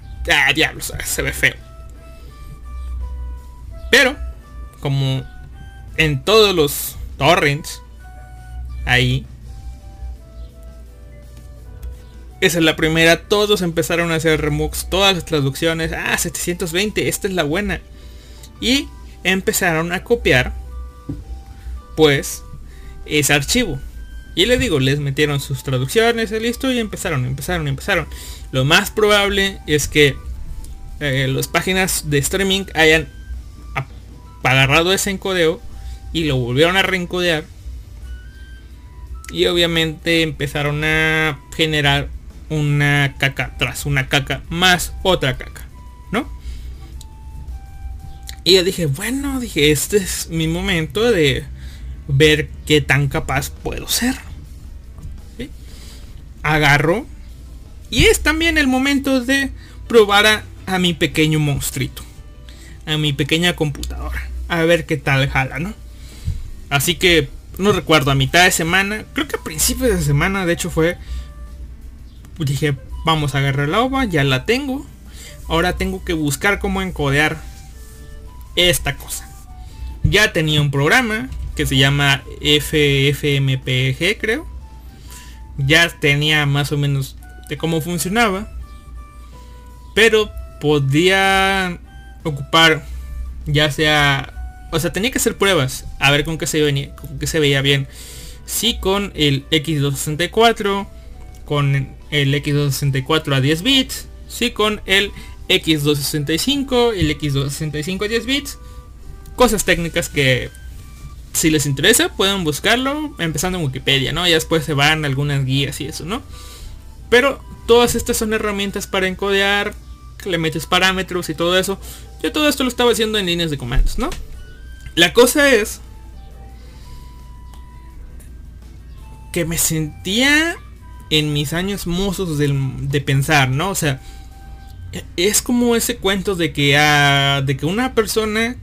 diablos, se ve feo. Pero, como en todos los torrents, ahí, esa es la primera, todos empezaron a hacer remux, todas las traducciones, ah, 720, esta es la buena. Y empezaron a copiar, pues, ese archivo. Y le digo, les metieron sus traducciones, listo, y empezaron, empezaron, empezaron. Lo más probable es que eh, las páginas de streaming hayan agarrado ese encodeo y lo volvieron a reencodear. Y obviamente empezaron a generar una caca tras una caca más otra caca, ¿no? Y yo dije, bueno, dije, este es mi momento de ver qué tan capaz puedo ser. Agarro. Y es también el momento de probar a, mi pequeño monstruito. A mi pequeña computadora. A ver qué tal jala, ¿no? Así que, no recuerdo, a mitad de semana, creo que a principios de semana, de hecho fue... Dije, vamos a agarrar la ova, ya la tengo. Ahora tengo que buscar cómo encodear esta cosa. Ya tenía un programa, que se llama FFmpg creo. Ya tenía más o menos de cómo funcionaba. Pero podía ocupar ya sea... O sea, tenía que hacer pruebas a ver con qué se, venía, con qué se veía bien. Si con el X264, con el X264 a 10 bits, si con el X265, el X265 a 10 bits. Cosas técnicas que si les interesa pueden buscarlo empezando en Wikipedia, ¿no? Ya después se van algunas guías y eso, ¿no? Pero todas estas son herramientas para encodear, le metes parámetros y todo eso. Yo todo esto lo estaba haciendo en líneas de comandos, ¿no? La cosa es que me sentía en mis años mozos de, pensar, ¿no? O sea, es como ese cuento de que, ah, de que una persona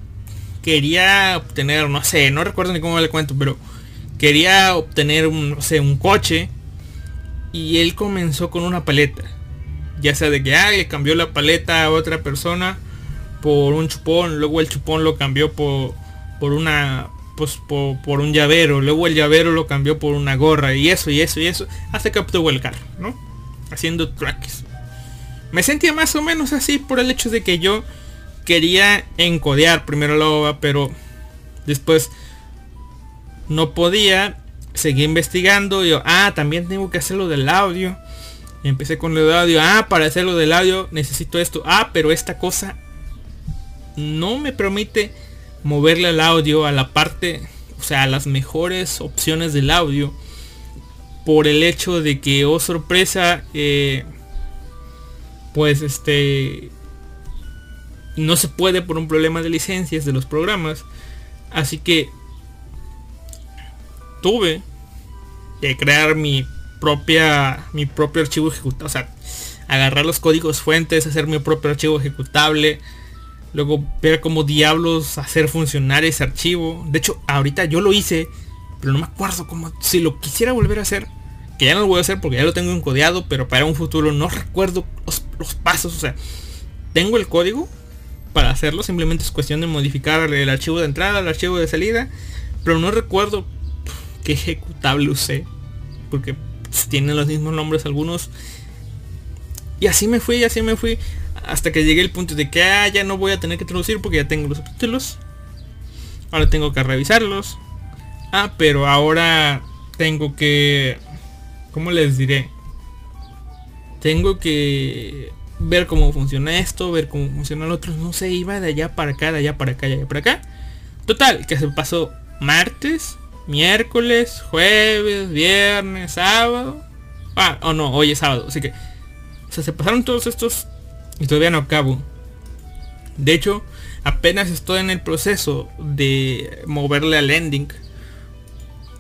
quería obtener, no sé, no recuerdo ni cómo le cuento, pero quería obtener un, no sé, un coche y él comenzó con una paleta. Ya sea de que ah, le cambió la paleta a otra persona por un chupón, luego el chupón lo cambió por, por una pues por, un llavero, luego el llavero lo cambió por una gorra y eso y eso y eso, hasta que obtuvo el carro, ¿no? Haciendo tracks. Me sentía más o menos así por el hecho de que yo quería encodear primero la OVA, pero después no podía, seguí investigando y yo, ah, también tengo que hacerlo del audio. Empecé con lo del audio, ah, para hacerlo del audio necesito esto, ah, pero esta cosa no me permite moverle al audio a la parte, o sea, a las mejores opciones del audio. Por el hecho de que, oh sorpresa, eh, pues este, no se puede por un problema de licencias de los programas. Así que tuve que crear mi propia, mi propio archivo ejecutable. O sea, agarrar los códigos fuentes, hacer mi propio archivo ejecutable Luego ver cómo diablos hacer funcionar ese archivo. De hecho, ahorita yo lo hice, pero no me acuerdo cómo. Si lo quisiera volver a hacer, que ya no lo voy a hacer porque ya lo tengo encodeado, pero para un futuro no recuerdo los, pasos. O sea, tengo el código para hacerlo. Simplemente es cuestión de modificar el archivo de entrada, el archivo de salida. Pero no recuerdo qué ejecutable usé. Porque tienen los mismos nombres algunos. Y así me fui, y así me fui. Hasta que llegué al punto de que ah, ya no voy a tener que traducir porque ya tengo los subtítulos. Ahora tengo que revisarlos. Ah, pero ahora tengo que... ¿Cómo les diré? Tengo que ver cómo funciona esto, ver cómo funciona el otro. No sé, iba de allá para acá, de allá para acá, de allá para acá. Total, que se pasó martes, miércoles, jueves, viernes, sábado. Ah, o no, hoy es sábado. Así que... Se pasaron todos estos y todavía no acabo. De hecho, apenas estoy en el proceso de moverle al ending.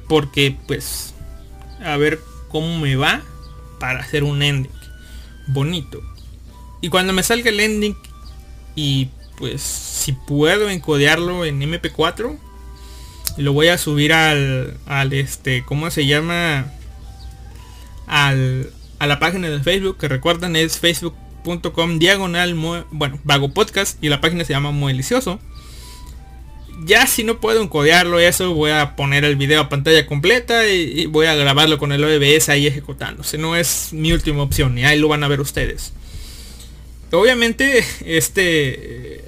Porque pues a ver cómo me va para hacer un ending bonito. Y cuando me salga el ending y pues si puedo encodearlo en MP4 lo voy a subir al al este cómo se llama al a la página de Facebook que recuerdan es Facebook com diagonal, bueno, vago podcast y la página se llama muy delicioso. Ya si no puedo encodearlo eso, voy a poner el video a pantalla completa y, voy a grabarlo con el OBS ahí ejecutándose. No es mi última opción y ahí lo van a ver ustedes. Obviamente, este...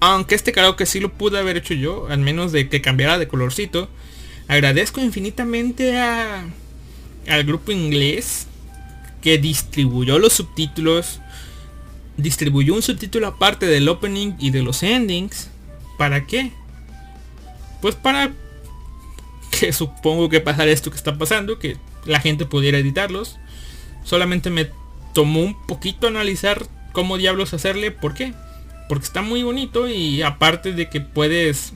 Aunque este que sí lo pude haber hecho yo, al menos de que cambiara de colorcito. Agradezco infinitamente a, al grupo inglés que distribuyó los subtítulos, distribuyó un subtítulo aparte del opening y de los endings. ¿Para qué? Pues para que supongo que pasara esto que está pasando, que la gente pudiera editarlos. Solamente me tomó un poquito analizar cómo diablos hacerle. ¿Por qué? Porque está muy bonito y aparte de que puedes,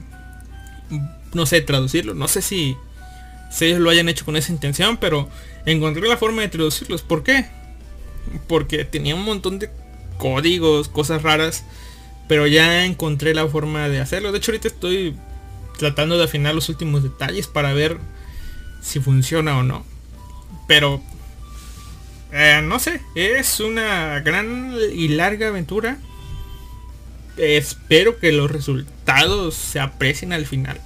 no sé, traducirlo. No sé si ellos lo hayan hecho con esa intención, pero encontré la forma de traducirlos. ¿Por qué? Porque tenía un montón de códigos, cosas raras, pero ya encontré la forma de hacerlo. De hecho, ahorita estoy tratando de afinar los últimos detalles para ver si funciona o no. Pero, eh, no sé, es una gran y larga aventura. Espero que los resultados se aprecien al final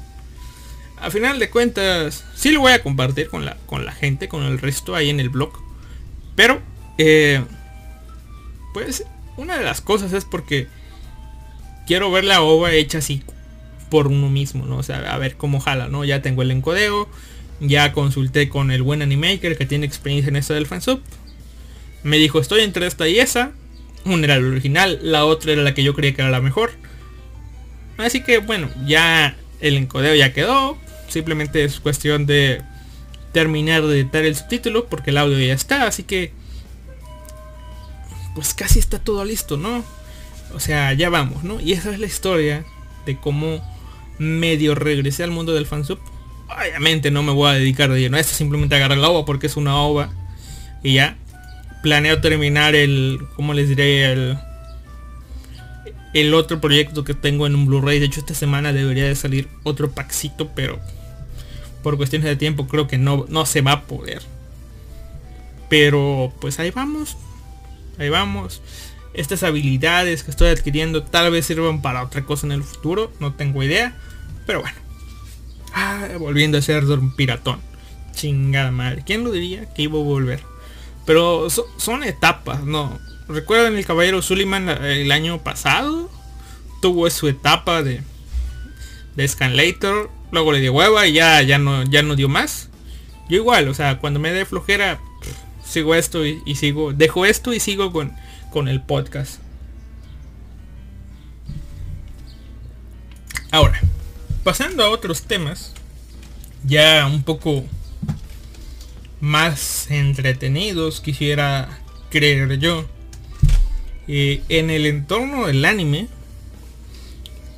a final de cuentas, sí lo voy a compartir con la, con la gente, con el resto ahí en el blog. Pero, eh, pues, una de las cosas es porque quiero ver la ova hecha así por uno mismo, ¿no? O sea, a ver cómo jala, ¿no? Ya tengo el encodeo, ya consulté con el buen animaker que tiene experiencia en esto del fansub. Me dijo, estoy entre esta y esa. Una era la original, la otra era la que yo creía que era la mejor. Así que bueno, ya el encodeo ya quedó. Simplemente es cuestión de terminar de editar el subtítulo porque el audio ya está, así que pues casi está todo listo, ¿no? O sea, ya vamos, ¿no? Y esa es la historia de cómo medio regresé al mundo del fansub. Obviamente no me voy a dedicar de lleno a esto, simplemente agarrar la ova porque es una ova. Y ya. Planeo terminar el, ¿cómo les diré? El, el otro proyecto que tengo en un Blu-ray. De hecho, esta semana debería de salir otro paxito, pero por cuestiones de tiempo creo que no, no se va a poder. Pero pues ahí vamos. Ahí vamos. Estas habilidades que estoy adquiriendo tal vez sirvan para otra cosa en el futuro. No tengo idea. Pero bueno. Ah, volviendo a ser un piratón. Chingada madre. ¿Quién lo diría que iba a volver? Pero son etapas, ¿no? Recuerden el caballero Suleiman el año pasado. Tuvo su etapa de, de Scanlator. Luego le dio hueva y ya, ya, no, ya no dio más. Yo igual, o sea, cuando me dé flojera, sigo esto y, y, sigo. Dejo esto y sigo con, con el podcast. Ahora, pasando a otros temas. Ya un poco más entretenidos, quisiera creer yo. Eh, en el entorno del anime,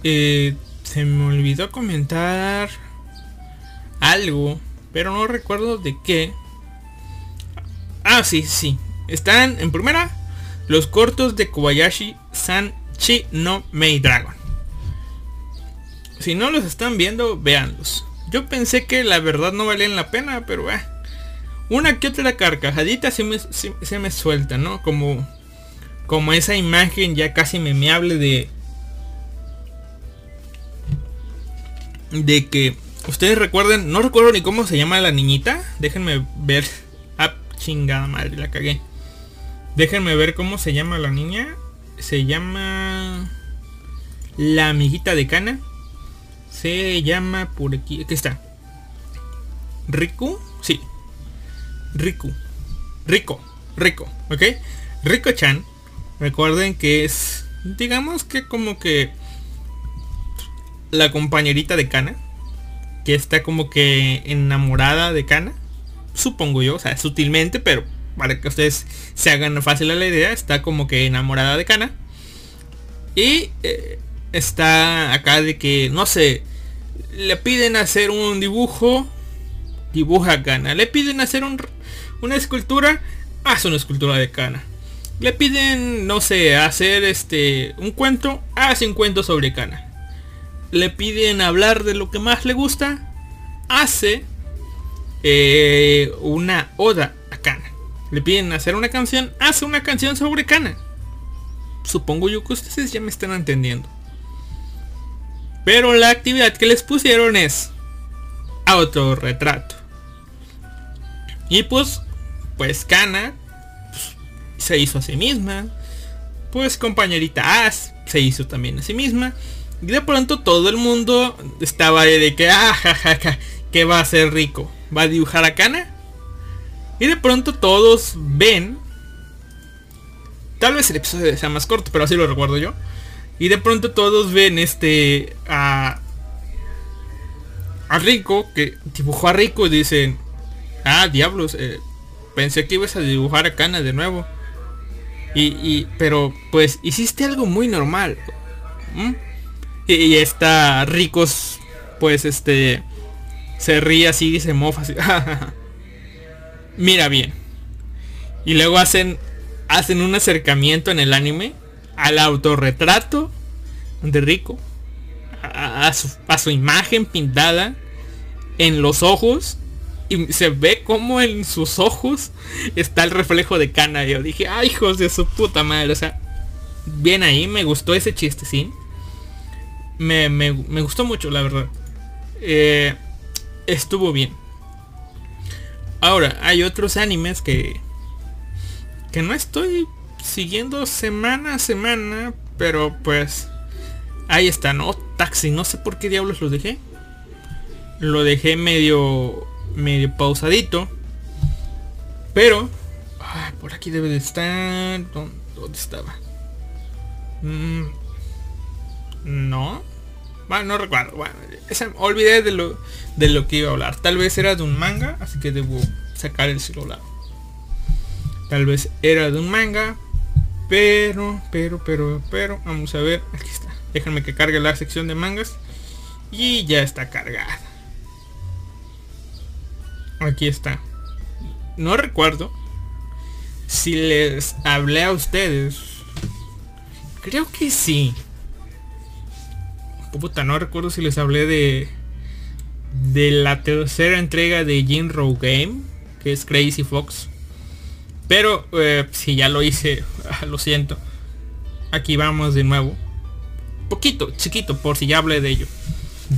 eh, se me olvidó comentar algo, pero no recuerdo de qué. Ah, sí, sí. Están en primera los cortos de Kobayashi San Chi no Mei Dragon. Si no los están viendo, véanlos. Yo pensé que la verdad no valían la pena, pero eh, una que otra carcajadita se me, se me suelta, ¿no? Como como esa imagen ya casi memeable de de que ustedes recuerden, no recuerdo ni cómo se llama la niñita, déjenme ver, ah, chingada madre, la cagué. Déjenme ver cómo se llama la niña. Se llama la amiguita de Cana. Se llama por aquí, aquí está. Riku, sí. Riku. Rico, Rico, ¿ok? Rico-chan Recuerden que es, digamos que como que la compañerita de Kana, que está como que enamorada de Kana, supongo yo, o sea, sutilmente, pero para que ustedes se hagan fácil la idea, está como que enamorada de Kana. Y eh, está acá de que, no sé, le piden hacer un dibujo, dibuja Kana. Le piden hacer un, una escultura, hace una escultura de Kana le piden, no sé, hacer este un cuento, hace un cuento sobre Kana. Le piden hablar de lo que más le gusta, hace eh, una oda a Kana. Le piden hacer una canción, hace una canción sobre Kana. Supongo yo que ustedes ya me están entendiendo. Pero la actividad que les pusieron es autorretrato. Y pues, pues Kana se hizo a sí misma. Pues compañerita As se hizo también a sí misma. Y de pronto todo el mundo estaba de que, ah, que va a ser rico. Va a dibujar a Kana. Y de pronto todos ven. Tal vez el episodio sea más corto, pero así lo recuerdo yo. Y de pronto todos ven este a, a Rico, que dibujó a Rico y dicen, ah, diablos, eh, pensé que ibas a dibujar a Kana de nuevo. Y, pero pues hiciste algo muy normal. Y, está Ricos, pues este, se ríe así y se mofa así. Mira bien. Y luego hacen, hacen un acercamiento en el anime al autorretrato de Rico. A, su, a su imagen pintada en los ojos y se ve como en sus ojos está el reflejo de Kana. Yo dije, ay, hijos de su puta madre. O sea, bien ahí, me gustó ese chiste, sí. Me, me, gustó mucho, la verdad. Eh, estuvo bien. Ahora, hay otros animes que... Que no estoy siguiendo semana a semana. Pero pues... Ahí está, ¿no? Taxi. No sé por qué diablos lo dejé. Lo dejé medio medio pausadito. Pero... por aquí debe de estar... ¿Dónde, estaba? Mm, no. Bueno, no recuerdo. Bueno, olvidé de lo, de lo que iba a hablar. Tal vez era de un manga, así que debo sacar el celular. Tal vez era de un manga. Pero, pero, pero, pero, vamos a ver. Aquí está. Déjenme que cargue la sección de mangas. Y ya está cargada. Aquí está. No recuerdo si les hablé a ustedes. Creo que sí. puta, no recuerdo si les hablé de de la tercera entrega de Jinro Game, que es Crazy Fox. Pero eh, si ya lo hice, lo siento. Aquí vamos de nuevo. Poquito, chiquito, por si ya hablé de ello.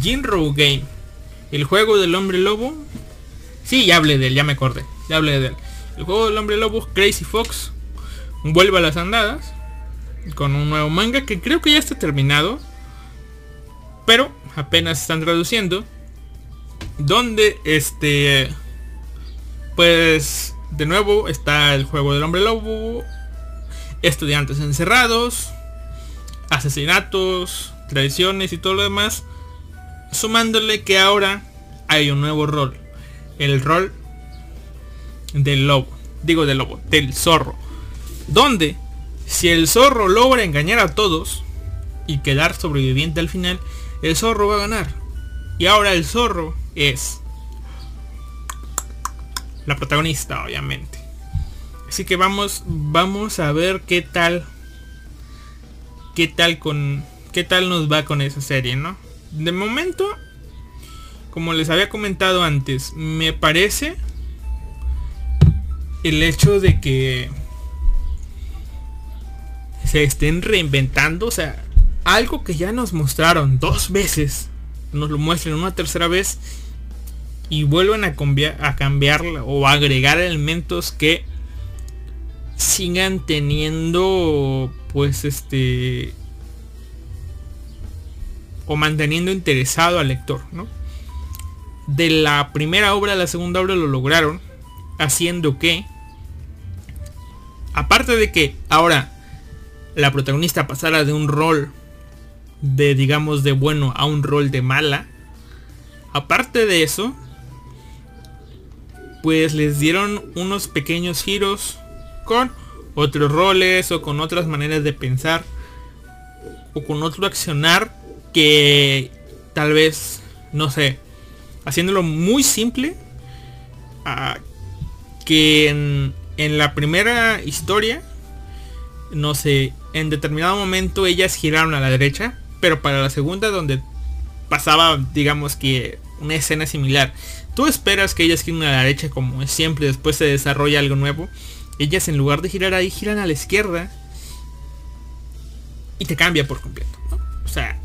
Jinro Game. El juego del hombre lobo. Sí, ya hablé de él, ya me acordé. Ya hablé de él. El juego del hombre lobo, Crazy Fox. Vuelve a las andadas. Con un nuevo manga que creo que ya está terminado. Pero apenas están traduciendo. Donde este... Pues de nuevo está el juego del hombre lobo, estudiantes encerrados, asesinatos, traiciones y todo lo demás, sumándole que ahora hay un nuevo rol, el rol del lobo, digo del lobo, del zorro, donde si el zorro logra engañar a todos y quedar sobreviviente al final, el zorro va a ganar. Y ahora el zorro es la protagonista, obviamente. Así que vamos, vamos a ver qué tal, qué tal con, qué tal nos va con esa serie, ¿no? De momento, como les había comentado antes, me parece el hecho de que se estén reinventando, o sea, algo que ya nos mostraron dos veces, nos lo muestren una tercera vez y vuelven a, a cambiar o agregar elementos que sigan teniendo pues este o manteniendo interesado al lector ¿no? De la primera obra a la segunda obra lo lograron haciendo que aparte de que ahora la protagonista pasara de un rol de digamos de bueno a un rol de mala aparte de eso pues les dieron unos pequeños giros con otros roles o con otras maneras de pensar o con otro accionar que tal vez, no sé, haciéndolo muy simple, que en, en la primera historia, no sé, en determinado momento ellas giraron a la derecha, pero para la segunda donde pasaba, digamos que una escena similar Tú esperas que ellas giren a la derecha como es siempre, después se desarrolla algo nuevo. Ellas en lugar de girar ahí, giran a la izquierda. Y te cambia por completo. O sea,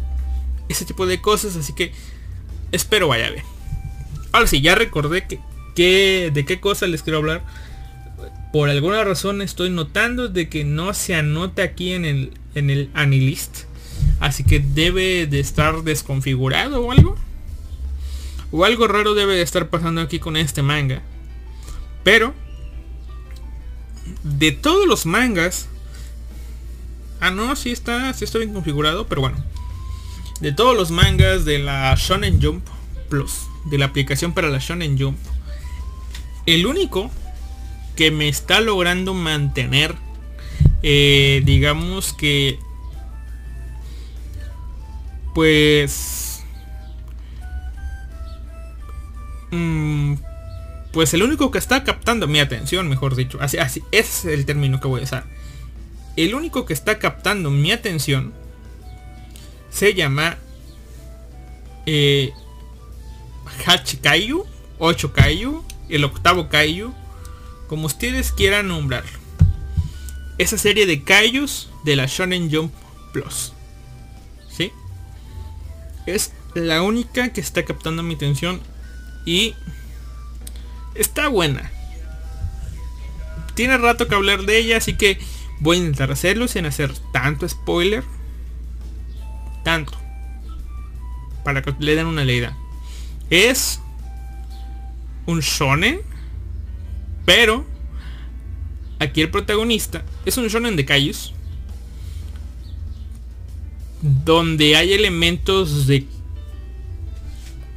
ese tipo de cosas, así que espero vaya bien. Ahora sí, ya recordé que, de qué cosa les quiero hablar. Por alguna razón estoy notando de que no se anota aquí en el, en el Anilist. Así que debe de estar desconfigurado o algo. O algo raro debe de estar pasando aquí con este manga. Pero, de todos los mangas... Ah, no, sí está, sí está bien configurado, pero bueno. De todos los mangas de la Shonen Jump Plus, de la aplicación para la Shonen Jump, el único que me está logrando mantener, eh, digamos que, pues, Mm, pues el único que está captando mi atención, mejor dicho, así, así, es el término que voy a usar. El único que está captando mi atención se llama eh, Hachikayu, 8 Kaiju, el octavo Kaiju, como ustedes quieran nombrarlo. Esa serie de Kaijus de la Shonen Jump Plus. ¿Sí? Es la única que está captando mi atención y está buena. Tiene rato que hablar de ella, así que voy a intentar hacerlo sin hacer tanto spoiler. Tanto. Para que le den una leída. Es un shonen. Pero aquí el protagonista es un shonen de calles. Donde hay elementos de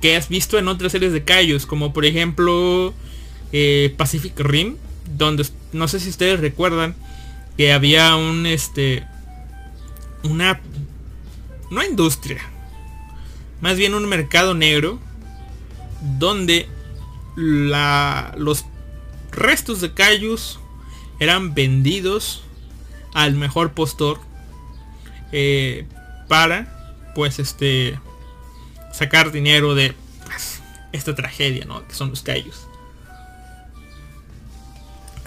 que has visto en otras series de Kaijus, como por ejemplo eh, Pacific Rim, donde no sé si ustedes recuerdan que había un este una no industria, más bien un mercado negro donde los restos de Kaijus eran vendidos al mejor postor eh, para pues este sacar dinero de pues, esta tragedia, ¿no? Que son los kaijus.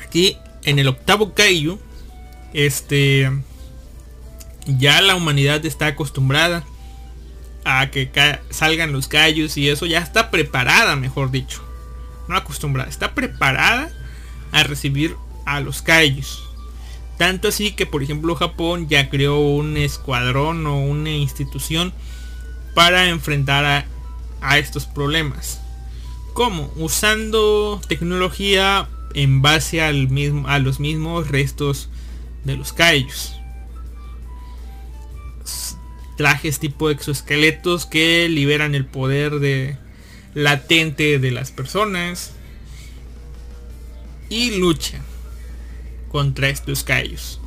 Aquí en el octavo kaiju, este ya la humanidad está acostumbrada a que salgan los kaijus y eso ya está preparada, mejor dicho. No acostumbrada, está preparada a recibir a los kaijus. Tanto así que por ejemplo Japón ya creó un escuadrón o una institución para enfrentar a, estos problemas. ¿Cómo? Usando tecnología en base al mismo, a los mismos restos de los kaijus. Trajes tipo exoesqueletos que liberan el poder de latente de las personas y luchan contra estos callos.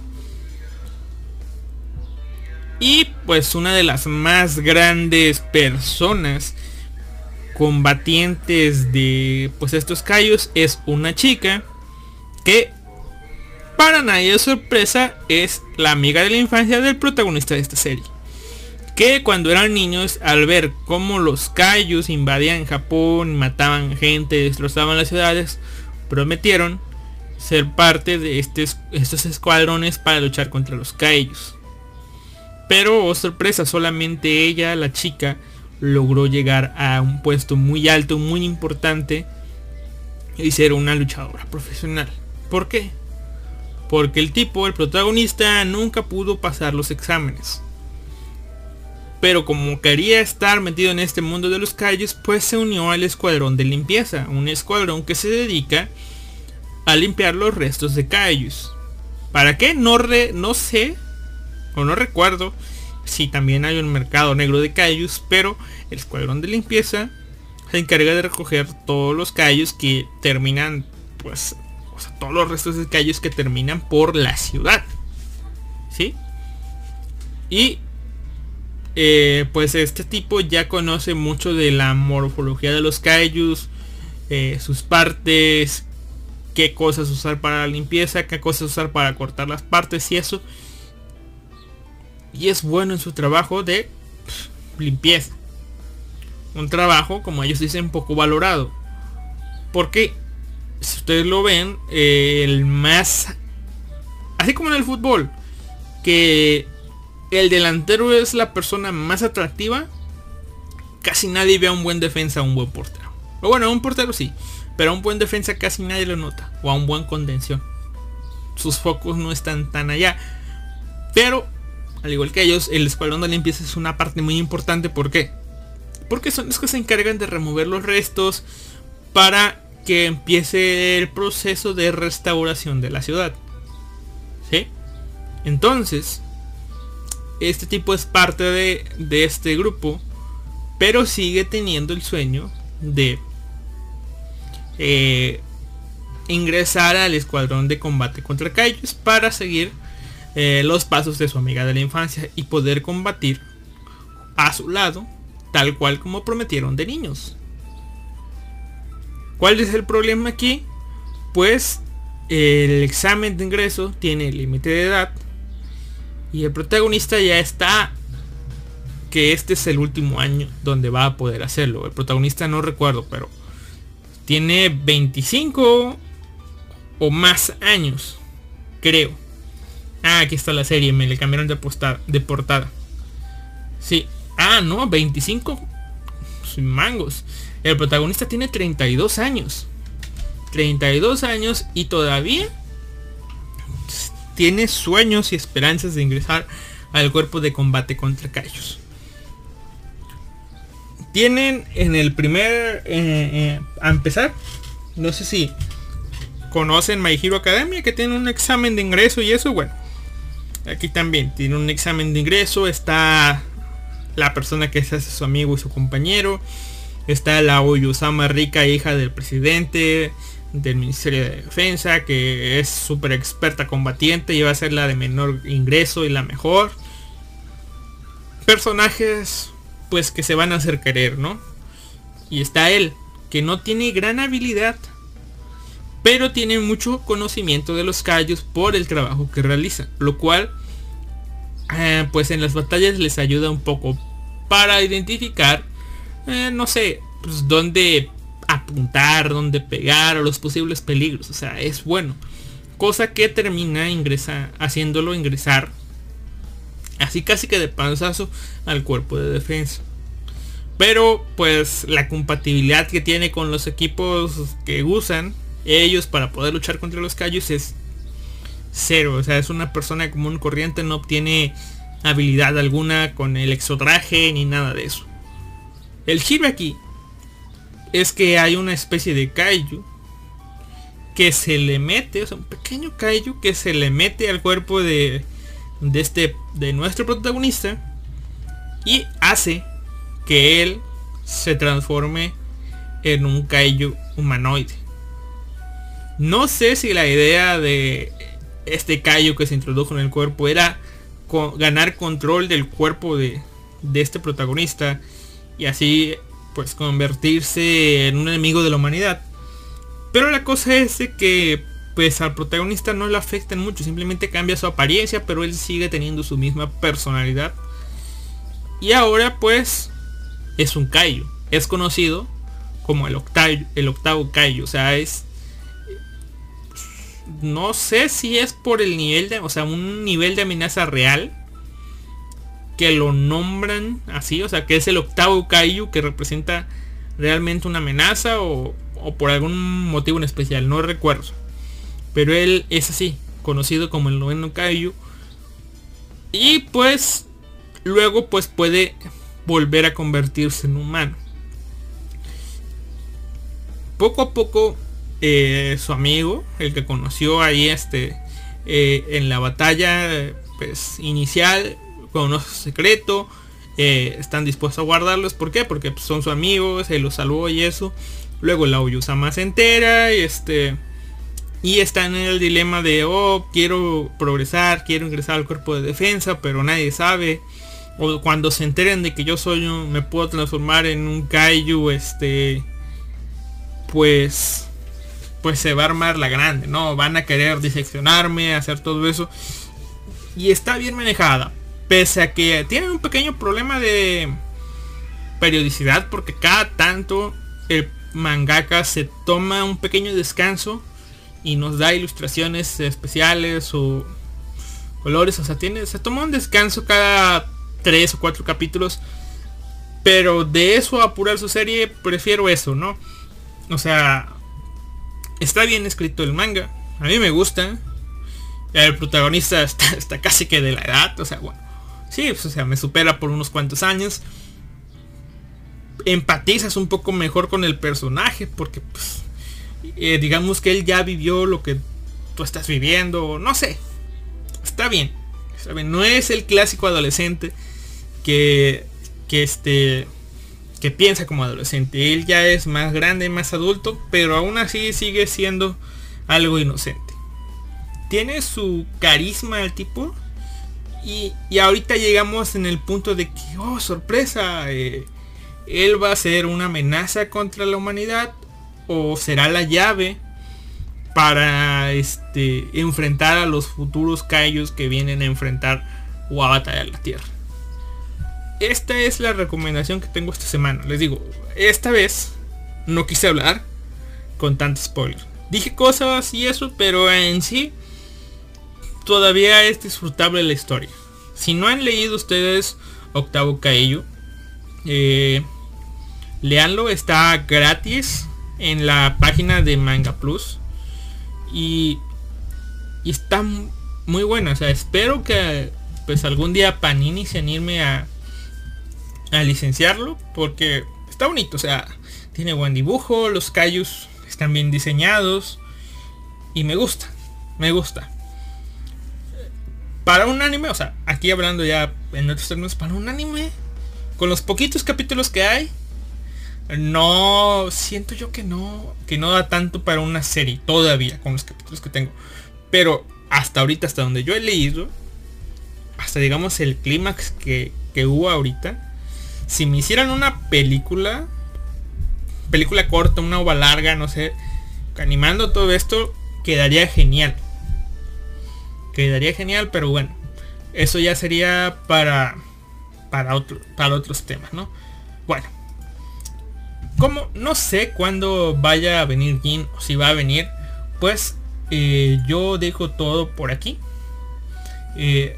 Y pues una de las más grandes personas combatientes de pues estos callos es una chica que para nadie sorpresa es la amiga de la infancia del protagonista de esta serie. Que cuando eran niños al ver cómo los callos invadían Japón, mataban gente, destrozaban las ciudades, prometieron ser parte de estos escuadrones para luchar contra los Kaijus. Pero, oh sorpresa, solamente ella, la chica, logró llegar a un puesto muy alto, muy importante y ser una luchadora profesional. ¿Por qué? Porque el tipo, el protagonista, nunca pudo pasar los exámenes. Pero como quería estar metido en este mundo de los calles, pues se unió al escuadrón de limpieza, un escuadrón que se dedica a limpiar los restos de Kaijus. ¿Para qué? No, no sé o no recuerdo si también hay un mercado negro de Kaijus, pero el escuadrón de limpieza se encarga de recoger todos los Kaijus que terminan, pues, o sea, todos los restos de Kaijus que terminan por la ciudad. ¿Sí? Y eh, pues este tipo ya conoce mucho de la morfología de los Kaijus, eh, sus partes, qué cosas usar para la limpieza, qué cosas usar para cortar las partes y eso. Y es bueno en su trabajo de limpieza. Un trabajo, como ellos dicen, poco valorado. Porque, si ustedes lo ven, el más... Así como en el fútbol, que el delantero es la persona más atractiva, casi nadie ve a un buen defensa a un buen portero. O bueno, a un portero sí. Pero a un buen defensa casi nadie lo nota. O a un buen contención. Sus focos no están tan allá. Pero, al igual que ellos, el escuadrón de limpieza es una parte muy importante. ¿Por qué? Porque son los que se encargan de remover los restos para que empiece el proceso de restauración de la ciudad. ¿Sí? Entonces, este tipo es parte de, este grupo, pero sigue teniendo el sueño de eh, ingresar al escuadrón de combate contra Kaijus para seguir eh, los pasos de su amiga de la infancia y poder combatir a su lado tal cual como prometieron de niños. ¿Cuál es el problema aquí? Pues el examen de ingreso tiene límite de edad y el protagonista ya está que este es el último año donde va a poder hacerlo. El protagonista no recuerdo, pero tiene 25 o más años, creo. Ah, aquí está la serie, me le cambiaron de, de portada. Sí. Ah, no, 25 sin mangos. El protagonista tiene 32 años. 32 años y todavía tiene sueños y esperanzas de ingresar al cuerpo de combate contra Kaijus tienen en el primer... Eh, eh, a empezar, no sé si conocen My Academia, que tiene un examen de ingreso y eso, bueno. Aquí también tiene un examen de ingreso, está la persona que se hace su amigo y su compañero. Está la Oyusama rica hija del presidente del Ministerio de Defensa, que es súper experta combatiente y va a ser la de menor ingreso y la mejor. Personajes pues que se van a hacer querer, ¿no? Y está él, que no tiene gran habilidad, pero tiene mucho conocimiento de los callos por el trabajo que realiza, lo cual eh, pues en las batallas les ayuda un poco para identificar, eh, no sé, pues dónde apuntar, dónde pegar o los posibles peligros. O sea, es bueno. Cosa que termina ingresa, haciéndolo ingresar así casi que de panzazo al cuerpo de defensa. Pero pues la compatibilidad que tiene con los equipos que usan ellos para poder luchar contra los callos es cero. O sea, es una persona común corriente, no obtiene habilidad alguna con el exotraje ni nada de eso. El aquí es que hay una especie de kaiju que se le mete, o sea, un pequeño kaiju que se le mete al cuerpo de, de este, de nuestro protagonista y hace que él se transforme en un kaiju humanoide. No sé si la idea de este kaiju que se introdujo en el cuerpo era ganar control del cuerpo de, de este protagonista y así pues convertirse en un enemigo de la humanidad. Pero la cosa es que pues al protagonista no le afectan mucho, simplemente cambia su apariencia, pero él sigue teniendo su misma personalidad. Y ahora pues es un Kaiju, es conocido como el octavo, el octavo o sea, es no sé si es por el nivel de, o sea, un nivel de amenaza real que lo nombran así, o sea, que es el octavo Kaiju que representa realmente una amenaza o, por algún motivo en especial, no recuerdo. Pero él es así, conocido como el noveno Kaiju. Y pues luego pues puede volver a convertirse en humano. Poco a poco eh, su amigo, el que conoció ahí este eh, en la batalla pues inicial, conoce su secreto, eh, están dispuestos a guardarlos. ¿Por qué? Porque pues, son sus amigos, se los salvó y eso. Luego la Oyusama se entera y este... Y están en el dilema de, oh, quiero progresar, quiero ingresar al cuerpo de defensa, pero nadie sabe. O cuando se enteren de que yo soy un, me puedo transformar en un kaiju, este, pues, pues se va a armar la grande, ¿no? Van a querer diseccionarme, hacer todo eso. Y está bien manejada. Pese a que tienen un pequeño problema de periodicidad porque cada tanto el mangaka se toma un pequeño descanso y nos da ilustraciones especiales o colores. O sea, tiene, se toma un descanso cada tres o cuatro capítulos. Pero de eso apurar su serie, prefiero eso, ¿no? O sea, está bien escrito el manga. A mí me gusta. El protagonista está, está casi que de la edad. O sea, bueno. Sí, pues, o sea, me supera por unos cuantos años. Empatizas un poco mejor con el personaje porque pues, eh, digamos que él ya vivió lo que tú estás viviendo, no sé. Está bien. No es el clásico adolescente que, que este que piensa como adolescente. Él ya es más grande, más adulto, pero aún así sigue siendo algo inocente. Tiene su carisma el tipo, y, ahorita llegamos en el punto de que, oh, sorpresa, eh, él va a ser una amenaza contra la humanidad o será la llave para este, enfrentar a los futuros Kaijus que vienen a enfrentar o a batallar la Tierra. Esta es la recomendación que tengo esta semana. Les digo, esta vez no quise hablar con tanto spoiler. Dije cosas y eso, pero en sí todavía es disfrutable la historia. Si no han leído ustedes Octavo Caello, eh, leanlo, está gratis en la página de Manga Plus. Y, está muy buena. O sea, espero que pues algún día Panini se anime a, a licenciarlo. Porque está bonito. O sea, tiene buen dibujo. Los callos están bien diseñados. Y me gusta. Me gusta para un anime, o sea, aquí hablando ya en otros términos, para un anime, con los poquitos capítulos que hay, no siento yo que no, que no da tanto para una serie todavía con los capítulos que tengo. Pero hasta ahorita, hasta donde yo he leído, hasta digamos el clímax que, que hubo ahorita, si me hicieran una película, película corta, una ova larga, no sé, animando todo esto, quedaría genial quedaría genial, pero bueno, eso ya sería para para, otro, para otros temas, ¿no? Bueno. Como no sé cuándo vaya a venir Jin o si va a venir, pues eh, yo dejo todo por aquí. Eh,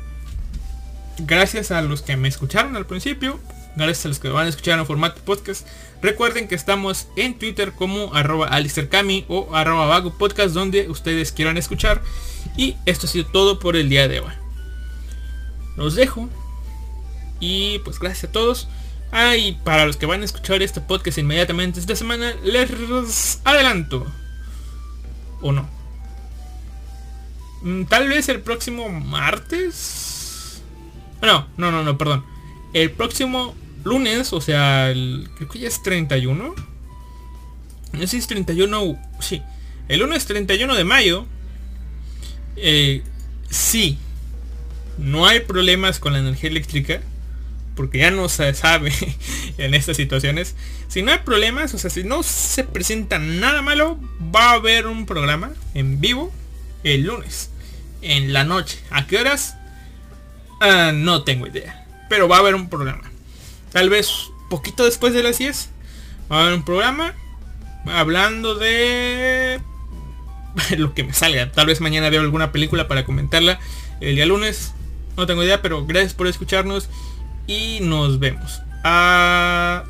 gracias a los que me escucharon al principio. Gracias a los que van a escuchar en formato podcast. Recuerden que estamos en Twitter como arroba alistercami o arroba vago podcast donde ustedes quieran escuchar. Y esto ha sido todo por el día de hoy. Los dejo. Y pues gracias a todos. Ah, para los que van a escuchar este podcast inmediatamente esta semana, les adelanto. ¿O no? Mm, tal vez el próximo martes. No, no, no, no, perdón. El próximo lunes, o sea, el, creo que ya es 31. No sé es 31, sí. El lunes 31 de mayo. Eh, sí. No hay problemas con la energía eléctrica. Porque ya no se sabe en estas situaciones. Si no hay problemas, o sea, si no se presenta nada malo, va a haber un programa en vivo el lunes. En la noche. ¿A qué horas? Ah, no tengo idea. Pero va a haber un programa. Tal vez poquito después de las 10. Va a haber un programa. Hablando de... lo que me salga. Tal vez mañana veo alguna película para comentarla. El día lunes. No tengo idea, pero gracias por escucharnos. Y nos vemos. Adiós.